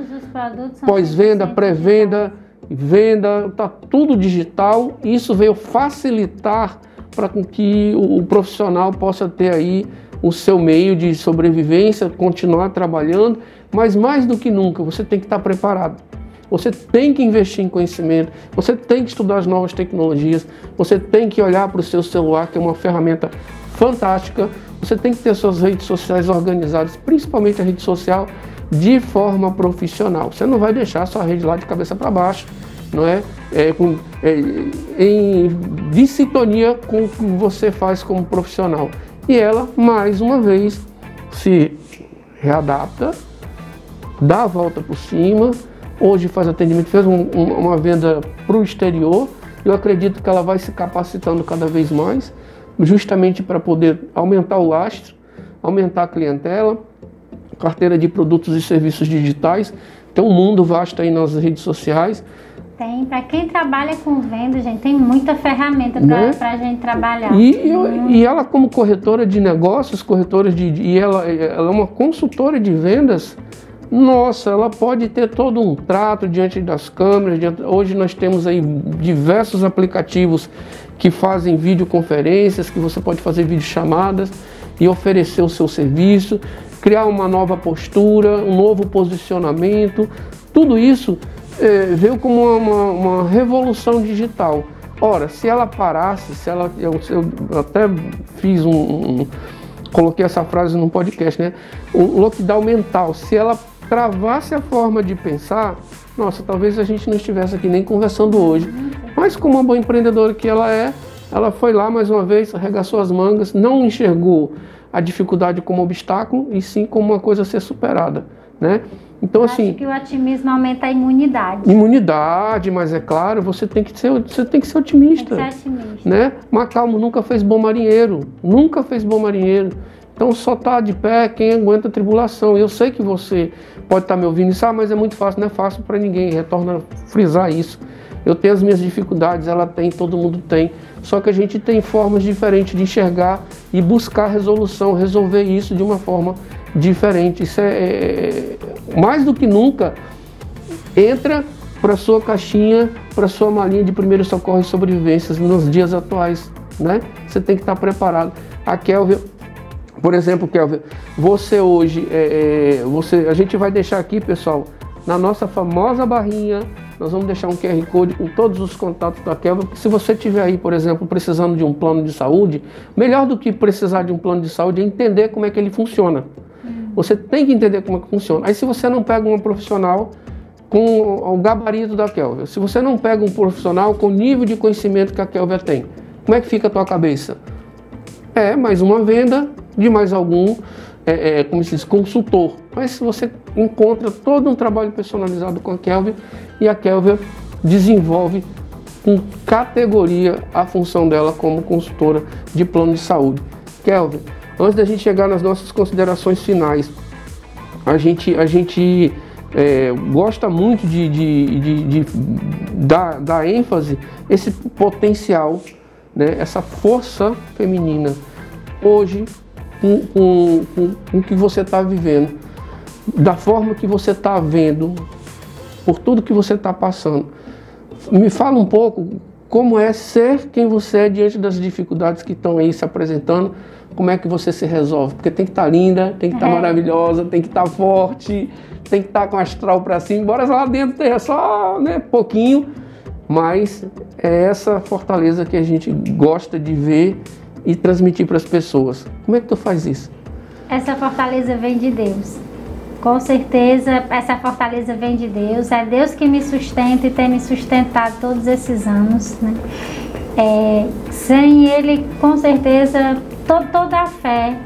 pós-venda, pré-venda venda, está tudo digital. Isso veio facilitar para que o, o profissional possa ter aí o seu meio de sobrevivência, continuar trabalhando, mas mais do que nunca você tem que estar preparado. Você tem que investir em conhecimento, você tem que estudar as novas tecnologias, você tem que olhar para o seu celular, que é uma ferramenta fantástica, você tem que ter suas redes sociais organizadas, principalmente a rede social, de forma profissional. Você não vai deixar a sua rede lá de cabeça para baixo, não é? é, com, é em de sintonia com o que você faz como profissional. E ela, mais uma vez, se readapta, dá a volta por cima. Hoje faz atendimento, fez um, um, uma venda para o exterior. Eu acredito que ela vai se capacitando cada vez mais, justamente para poder aumentar o lastro, aumentar a clientela carteira de produtos e serviços digitais. Tem um mundo vasto aí nas redes sociais. Tem, para quem trabalha com venda, gente, tem muita ferramenta para né? a gente trabalhar. E, e ela, como corretora de negócios, corretora de. E ela, ela é uma consultora de vendas. Nossa, ela pode ter todo um trato diante das câmeras. Diante, hoje nós temos aí diversos aplicativos que fazem videoconferências, que você pode fazer videochamadas e oferecer o seu serviço criar uma nova postura, um novo posicionamento. Tudo isso é, veio como uma, uma, revolução digital. Ora, se ela parasse, se ela, eu, eu até fiz um, um, coloquei essa frase num podcast, né? O lockdown mental. Se ela travasse a forma de pensar, nossa, talvez a gente não estivesse aqui nem conversando hoje. Mas como uma boa empreendedora que ela é, ela foi lá mais uma vez, arregaçou as mangas, não enxergou a dificuldade como obstáculo e sim como uma coisa a ser superada, né? Então Eu assim, acho que o otimismo aumenta a imunidade. Imunidade, mas é claro, você tem que ser, você tem que ser otimista, tem que ser otimista. né? Macalmo nunca fez bom marinheiro, nunca fez bom marinheiro. Então só está de pé quem aguenta a tribulação. Eu sei que você pode estar tá me ouvindo e dizer, ah, mas é muito fácil, não é fácil para ninguém. Retorna a frisar isso. Eu tenho as minhas dificuldades, ela tem, todo mundo tem. Só que a gente tem formas diferentes de enxergar e buscar resolução, resolver isso de uma forma diferente. Isso é, é, é mais do que nunca entra para sua caixinha, para sua malinha de primeiros socorros e sobrevivências nos dias atuais, né? Você tem que estar preparado. A Kelvin, por exemplo, Kelvin, você hoje, é, é, você, a gente vai deixar aqui, pessoal, na nossa famosa barrinha nós vamos deixar um QR Code com todos os contatos da Kelvin, porque se você tiver aí, por exemplo, precisando de um plano de saúde, melhor do que precisar de um plano de saúde é entender como é que ele funciona. Você tem que entender como é que funciona. Aí se você não pega uma profissional com o gabarito da Kelvin, se você não pega um profissional com o nível de conhecimento que a Kelvin tem, como é que fica a tua cabeça? É mais uma venda de mais algum é, é, como se diz, consultor. Mas você encontra todo um trabalho personalizado com a Kelvin e a Kelvin desenvolve com categoria a função dela como consultora de plano de saúde. Kelvin, antes da gente chegar nas nossas considerações finais, a gente, a gente é, gosta muito de, de, de, de dar, dar ênfase esse potencial, né, essa força feminina. Hoje, com, com, com, com o que você está vivendo, da forma que você está vendo, por tudo que você está passando. Me fala um pouco como é ser quem você é diante das dificuldades que estão aí se apresentando, como é que você se resolve? Porque tem que estar tá linda, tem que estar tá é. maravilhosa, tem que estar tá forte, tem que estar tá com astral para cima, embora lá dentro tenha só né, pouquinho, mas é essa fortaleza que a gente gosta de ver e transmitir para as pessoas. Como é que tu faz isso? Essa fortaleza vem de Deus. Com certeza, essa fortaleza vem de Deus. É Deus que me sustenta e tem me sustentado todos esses anos. Né? É, sem Ele, com certeza, to, toda a fé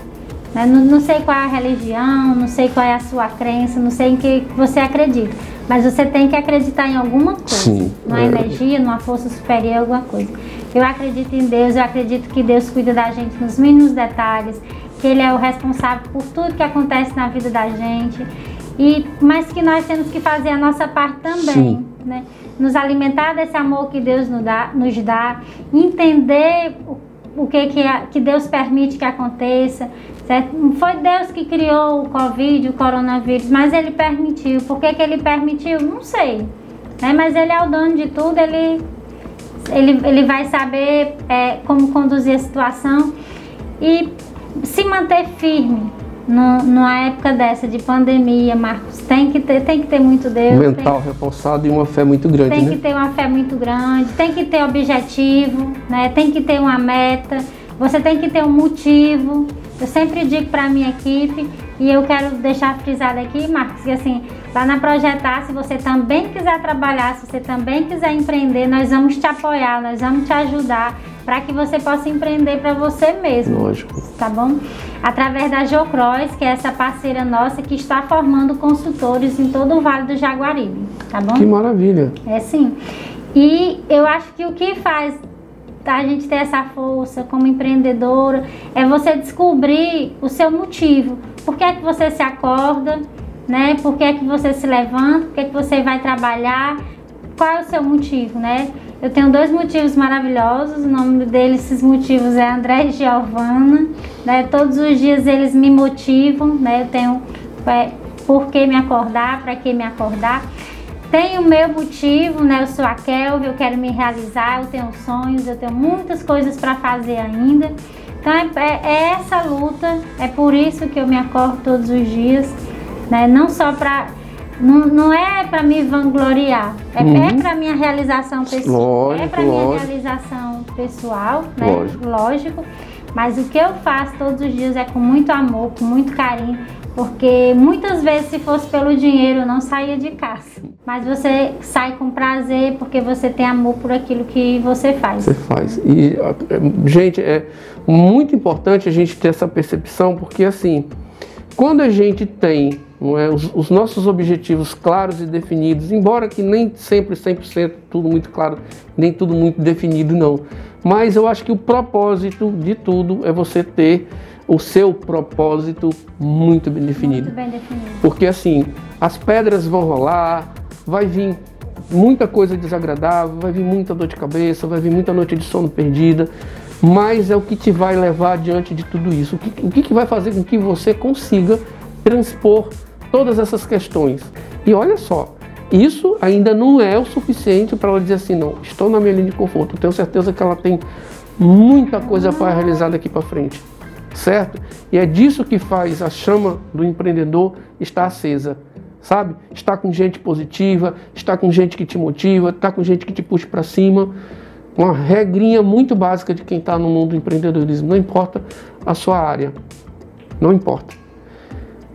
né? Não, não, sei qual é a religião, não sei qual é a sua crença, não sei em que você acredita. Mas você tem que acreditar em alguma coisa. Sim, numa é. energia, numa força superior, alguma coisa. Eu acredito em Deus, eu acredito que Deus cuida da gente nos mínimos detalhes, que Ele é o responsável por tudo que acontece na vida da gente. E, mas que nós temos que fazer a nossa parte também. Né? Nos alimentar desse amor que Deus nos dá, nos dá entender o o que, que, que Deus permite que aconteça. Certo? Não foi Deus que criou o Covid, o coronavírus, mas Ele permitiu. Por que, que Ele permitiu? Não sei. Né? Mas Ele é o dono de tudo, Ele, ele, ele vai saber é, como conduzir a situação e se manter firme no, numa época dessa de pandemia, Marcos, tem que ter, tem que ter muito Deus. Mental tem, reforçado e uma fé muito grande. Tem né? que ter uma fé muito grande, tem que ter objetivo, né? tem que ter uma meta, você tem que ter um motivo. Eu sempre digo para minha equipe, e eu quero deixar frisado aqui, Marcos, que assim, lá na Projetar, se você também quiser trabalhar, se você também quiser empreender, nós vamos te apoiar, nós vamos te ajudar para que você possa empreender para você mesmo. Lógico. Tá bom? Através da Geocross, que é essa parceira nossa que está formando consultores em todo o Vale do Jaguaribe, tá bom? Que maravilha. É sim. E eu acho que o que faz a gente ter essa força como empreendedora é você descobrir o seu motivo. Por que é que você se acorda, né? Por que é que você se levanta? Por que é que você vai trabalhar? Qual é o seu motivo, né? Eu tenho dois motivos maravilhosos, o nome deles, esses motivos é André e Giovana, né? Todos os dias eles me motivam, né? Eu tenho é, por que me acordar, para que me acordar. Tenho o meu motivo, né? Eu sou a Kelvin, eu quero me realizar, eu tenho sonhos, eu tenho muitas coisas para fazer ainda. Então é, é, essa luta, é por isso que eu me acordo todos os dias, né? Não só para não, não é para me vangloriar, é, uhum. é para minha realização pessoal, lógico, é para minha realização pessoal, né? Lógico. lógico. Mas o que eu faço todos os dias é com muito amor, com muito carinho, porque muitas vezes se fosse pelo dinheiro eu não saía de casa. Mas você sai com prazer porque você tem amor por aquilo que você faz. Você faz. E gente, é muito importante a gente ter essa percepção, porque assim, quando a gente tem é, os, os, nossos objetivos claros e definidos, embora que nem sempre 100% tudo muito claro, nem tudo muito definido não, mas eu acho que o propósito de tudo é você ter o seu propósito muito bem definido. Muito bem definido. Porque assim, as pedras vão rolar, vai vir muita coisa desagradável, vai vir muita dor de cabeça, vai vir muita noite de sono perdida, mas é o que te vai levar diante de tudo isso. O que, o que vai fazer com que você consiga transpor todas essas questões. E olha só, isso ainda não é o suficiente para ela dizer assim, não, estou na minha linha de conforto. Tenho certeza que ela tem muita coisa para realizar daqui para frente, certo? E é disso que faz a chama do empreendedor estar acesa, sabe? Estar com gente positiva, estar com gente que te motiva, estar com gente que te puxa para cima. Uma regrinha muito básica de quem está no mundo do empreendedorismo, não importa a sua área, não importa.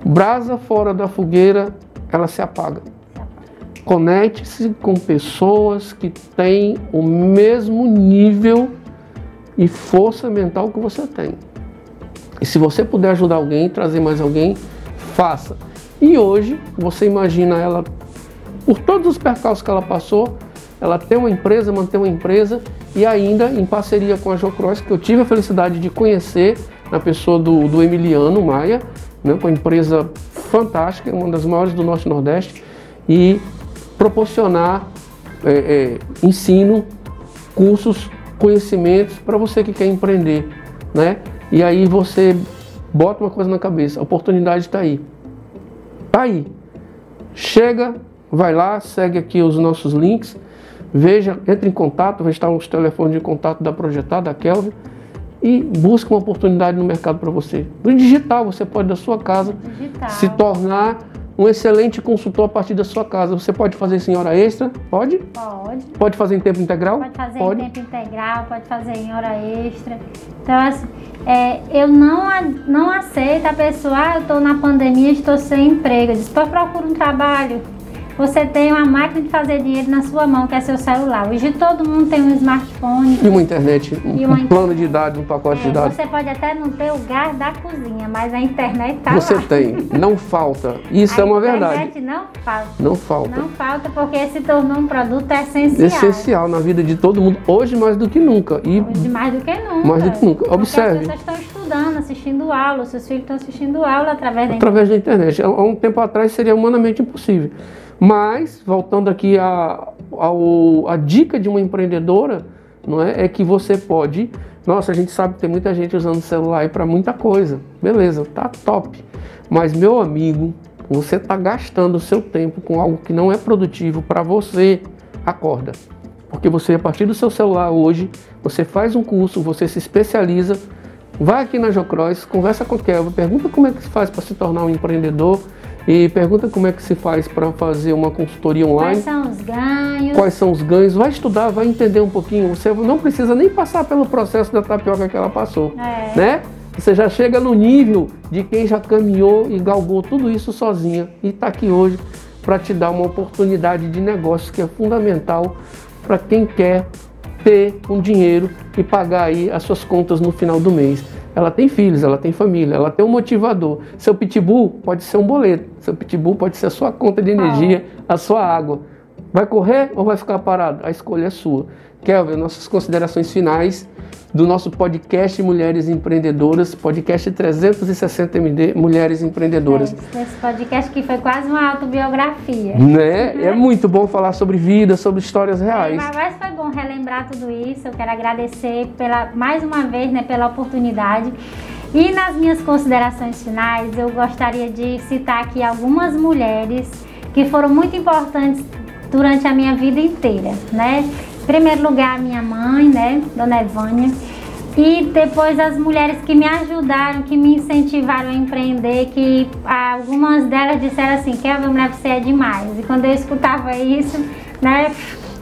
Brasa fora da fogueira, ela se apaga. Conecte-se com pessoas que têm o mesmo nível e força mental que você tem. E se você puder ajudar alguém, trazer mais alguém, faça. E hoje, você imagina ela, por todos os percalços que ela passou, ela ter uma empresa, manter uma empresa e ainda em parceria com a Jocross, que eu tive a felicidade de conhecer na pessoa do, do Emiliano Maia, né, uma empresa fantástica, uma das maiores do Norte e Nordeste, e proporcionar é, é, ensino, cursos, conhecimentos para você que quer empreender, né? E aí você bota uma coisa na cabeça, a oportunidade está aí. Está aí. Chega, vai lá, segue aqui os nossos links, veja, entre em contato, vai estar os telefones de contato da Projetada, da Kelvin, e busca uma oportunidade no mercado para você. No digital, você pode da sua casa digital. se tornar um excelente consultor a partir da sua casa. Você pode fazer isso em hora extra? Pode? Pode. Pode fazer em tempo integral? Pode fazer pode. em tempo integral, pode fazer em hora extra. Então, assim, é, eu não, não aceito a pessoa, ah, eu estou na pandemia, estou sem emprego. Eu disse, procura um trabalho você tem uma máquina de fazer dinheiro na sua mão, que é seu celular. Hoje todo mundo tem um smartphone. E uma internet, um, uma um plano de dados, um pacote é, de dados. Você pode até não ter o gás da cozinha, mas a internet está Você lá. tem, não falta. Isso a é uma verdade. A internet não falta. Não falta. Não falta porque se tornou um produto essencial. Essencial na vida de todo mundo, hoje mais do que nunca. E hoje mais do que nunca. Mais do que nunca. Observe. Porque as pessoas estão estudando, assistindo aula, seus filhos estão assistindo aula através da através internet. da internet. Há um tempo atrás seria humanamente impossível. Mas, voltando aqui a, a, a dica de uma empreendedora, não é, é que você pode. Nossa, a gente sabe que tem muita gente usando celular para muita coisa. Beleza, tá top. Mas, meu amigo, você está gastando o seu tempo com algo que não é produtivo para você. Acorda. Porque você, a partir do seu celular hoje, você faz um curso, você se especializa, vai aqui na Jocross, conversa com o Kelvin, pergunta como é que se faz para se tornar um empreendedor e pergunta como é que se faz para fazer uma consultoria online. Quais são os ganhos? Quais são os ganhos? Vai estudar, vai entender um pouquinho. Você não precisa nem passar pelo processo da tapioca que ela passou, é. né? Você já chega no nível de quem já caminhou e galgou tudo isso sozinha e está aqui hoje para te dar uma oportunidade de negócio que é fundamental para quem quer ter um dinheiro e pagar aí as suas contas no final do mês. Ela tem filhos, ela tem família, ela tem um motivador. Seu pitbull pode ser um boleto, seu pitbull pode ser a sua conta de energia, a sua água. Vai correr ou vai ficar parado? A escolha é sua. Kelvin, nossas considerações finais do nosso podcast Mulheres Empreendedoras, podcast 360 MD Mulheres Empreendedoras. É, esse podcast que foi quase uma autobiografia. Né? É muito bom falar sobre vida, sobre histórias reais. É, mas foi bom relembrar tudo isso. Eu quero agradecer pela mais uma vez, né, pela oportunidade. E nas minhas considerações finais, eu gostaria de citar aqui algumas mulheres que foram muito importantes durante a minha vida inteira, né? Em primeiro lugar, minha mãe, né, Dona Evânia, e depois as mulheres que me ajudaram, que me incentivaram a empreender, que algumas delas disseram assim, a mulher você é demais. E quando eu escutava isso, né,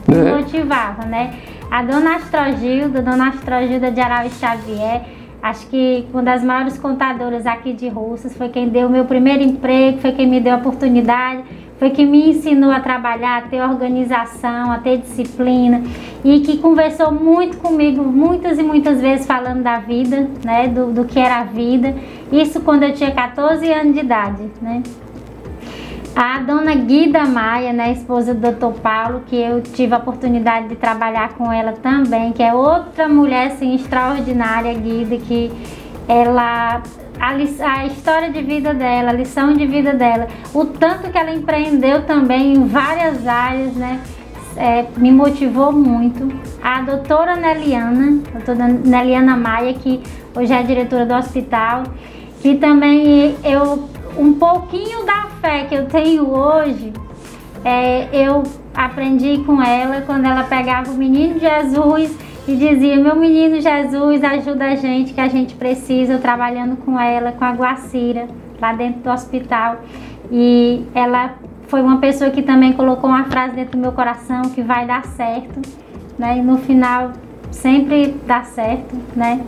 me é. motivava, né? A dona Astrogilda, dona Astrogilda de Araújo Xavier, acho que uma das maiores contadoras aqui de Russas, foi quem deu o meu primeiro emprego, foi quem me deu a oportunidade foi que me ensinou a trabalhar, a ter organização, a ter disciplina e que conversou muito comigo muitas e muitas vezes falando da vida, né, do, do que era a vida. Isso quando eu tinha 14 anos de idade, né. A dona Guida Maia, né, esposa do Dr. Paulo, que eu tive a oportunidade de trabalhar com ela também, que é outra mulher assim extraordinária, Guida, que ela a, a, história de vida dela, a lição de vida dela, o tanto que ela empreendeu também em várias áreas, né? É, me motivou muito. A doutora Neliana, a doutora Neliana Maia, que hoje é diretora do hospital, que também eu, um pouquinho da fé que eu tenho hoje, é, eu aprendi com ela quando ela pegava o menino Jesus e dizia: Meu menino Jesus, ajuda a gente, que a gente precisa. Eu trabalhando com ela, com a Guacira, lá dentro do hospital. E ela foi uma pessoa que também colocou uma frase dentro do meu coração que vai dar certo, né? E no final sempre dá certo, né?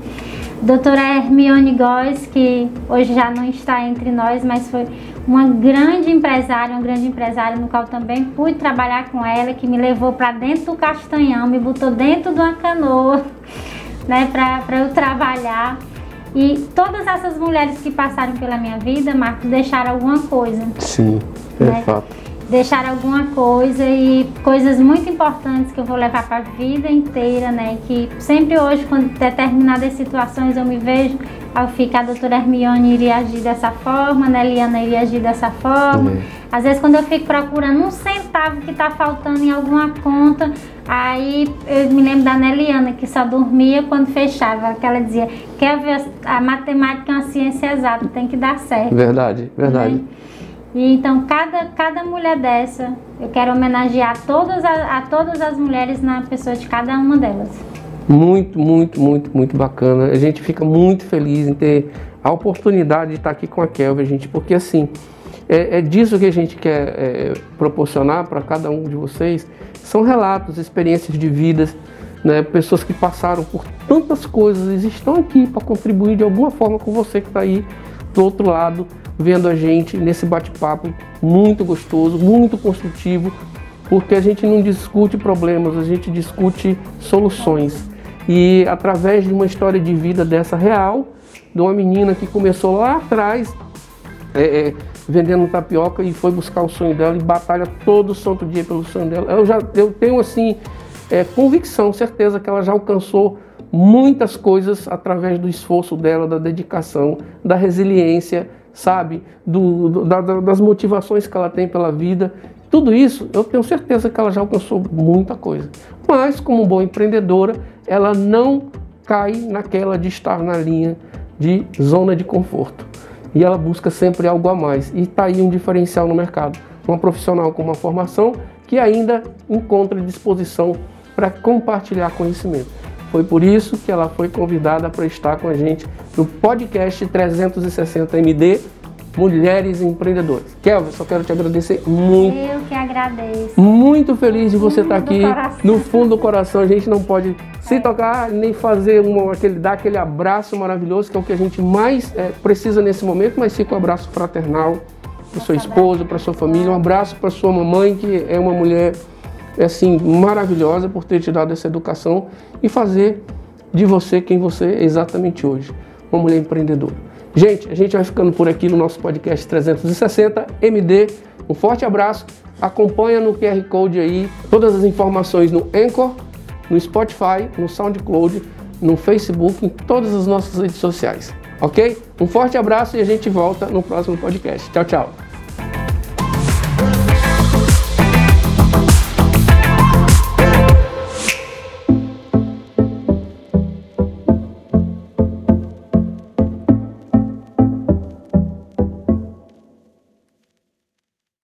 Doutora Hermione Góes, que hoje já não está entre nós, mas foi uma grande empresária, uma grande empresária no qual também pude trabalhar com ela, que me levou para dentro do Castanhão, me botou dentro de uma canoa, né, para eu trabalhar. E todas essas mulheres que passaram pela minha vida, Marcos, deixaram alguma coisa. Sim, é né? fato. Deixar alguma coisa e coisas muito importantes que eu vou levar para a vida inteira, né? Que sempre hoje, quando determinadas situações eu me vejo, eu fico, a doutora Hermione iria agir dessa forma, né? Liana iria agir dessa forma. Uhum. Às vezes quando eu fico procurando um centavo que está faltando em alguma conta, aí eu me lembro da Neliana, que só dormia quando fechava, que ela dizia, quer ver a matemática é uma ciência exata, tem que dar certo. Verdade, verdade. Né? E então, cada, cada mulher dessa, eu quero homenagear todas a, a todas as mulheres na pessoa de cada uma delas. Muito, muito, muito, muito bacana. A gente fica muito feliz em ter a oportunidade de estar aqui com a Kelvin, gente, porque assim, é, é disso que a gente quer é, proporcionar para cada um de vocês. São relatos, experiências de vidas, né, pessoas que passaram por tantas coisas e estão aqui para contribuir de alguma forma com você que está aí do outro lado vendo a gente nesse bate-papo muito gostoso, muito construtivo, porque a gente não discute problemas, a gente discute soluções. E através de uma história de vida dessa real, de uma menina que começou lá atrás é, é, vendendo tapioca e foi buscar o sonho dela e batalha todo santo dia pelo sonho dela. Eu já eu tenho assim é, convicção, certeza que ela já alcançou muitas coisas através do esforço dela, da dedicação, da resiliência sabe? Do, do, da, das motivações que ela tem pela vida. Tudo isso, eu tenho certeza que ela já alcançou muita coisa. Mas, como boa empreendedora, ela não cai naquela de estar na linha de zona de conforto. E ela busca sempre algo a mais. E está aí um diferencial no mercado. Uma profissional com uma formação que ainda encontra disposição para compartilhar conhecimento. Foi por isso que ela foi convidada para estar com a gente no podcast 360 MD Mulheres Empreendedoras. Kelvin, só quero te agradecer muito. Eu que agradeço. Muito feliz de você estar aqui. No fundo do coração, a gente não pode se tocar nem fazer uma, aquele, dar aquele abraço maravilhoso, que é o que a gente mais é, precisa nesse momento, mas fica um abraço fraternal para sua esposa, para sua família, um abraço para sua mamãe, que é uma mulher é assim maravilhosa por ter te dado essa educação e fazer de você quem você é exatamente hoje, uma mulher empreendedora. Gente, a gente vai ficando por aqui no nosso podcast 360 MD. Um forte abraço. Acompanha no QR Code aí todas as informações no Anchor, no Spotify, no SoundCloud, no Facebook, em todas as nossas redes sociais. Ok? Um forte abraço e a gente volta no próximo podcast. Tchau, tchau.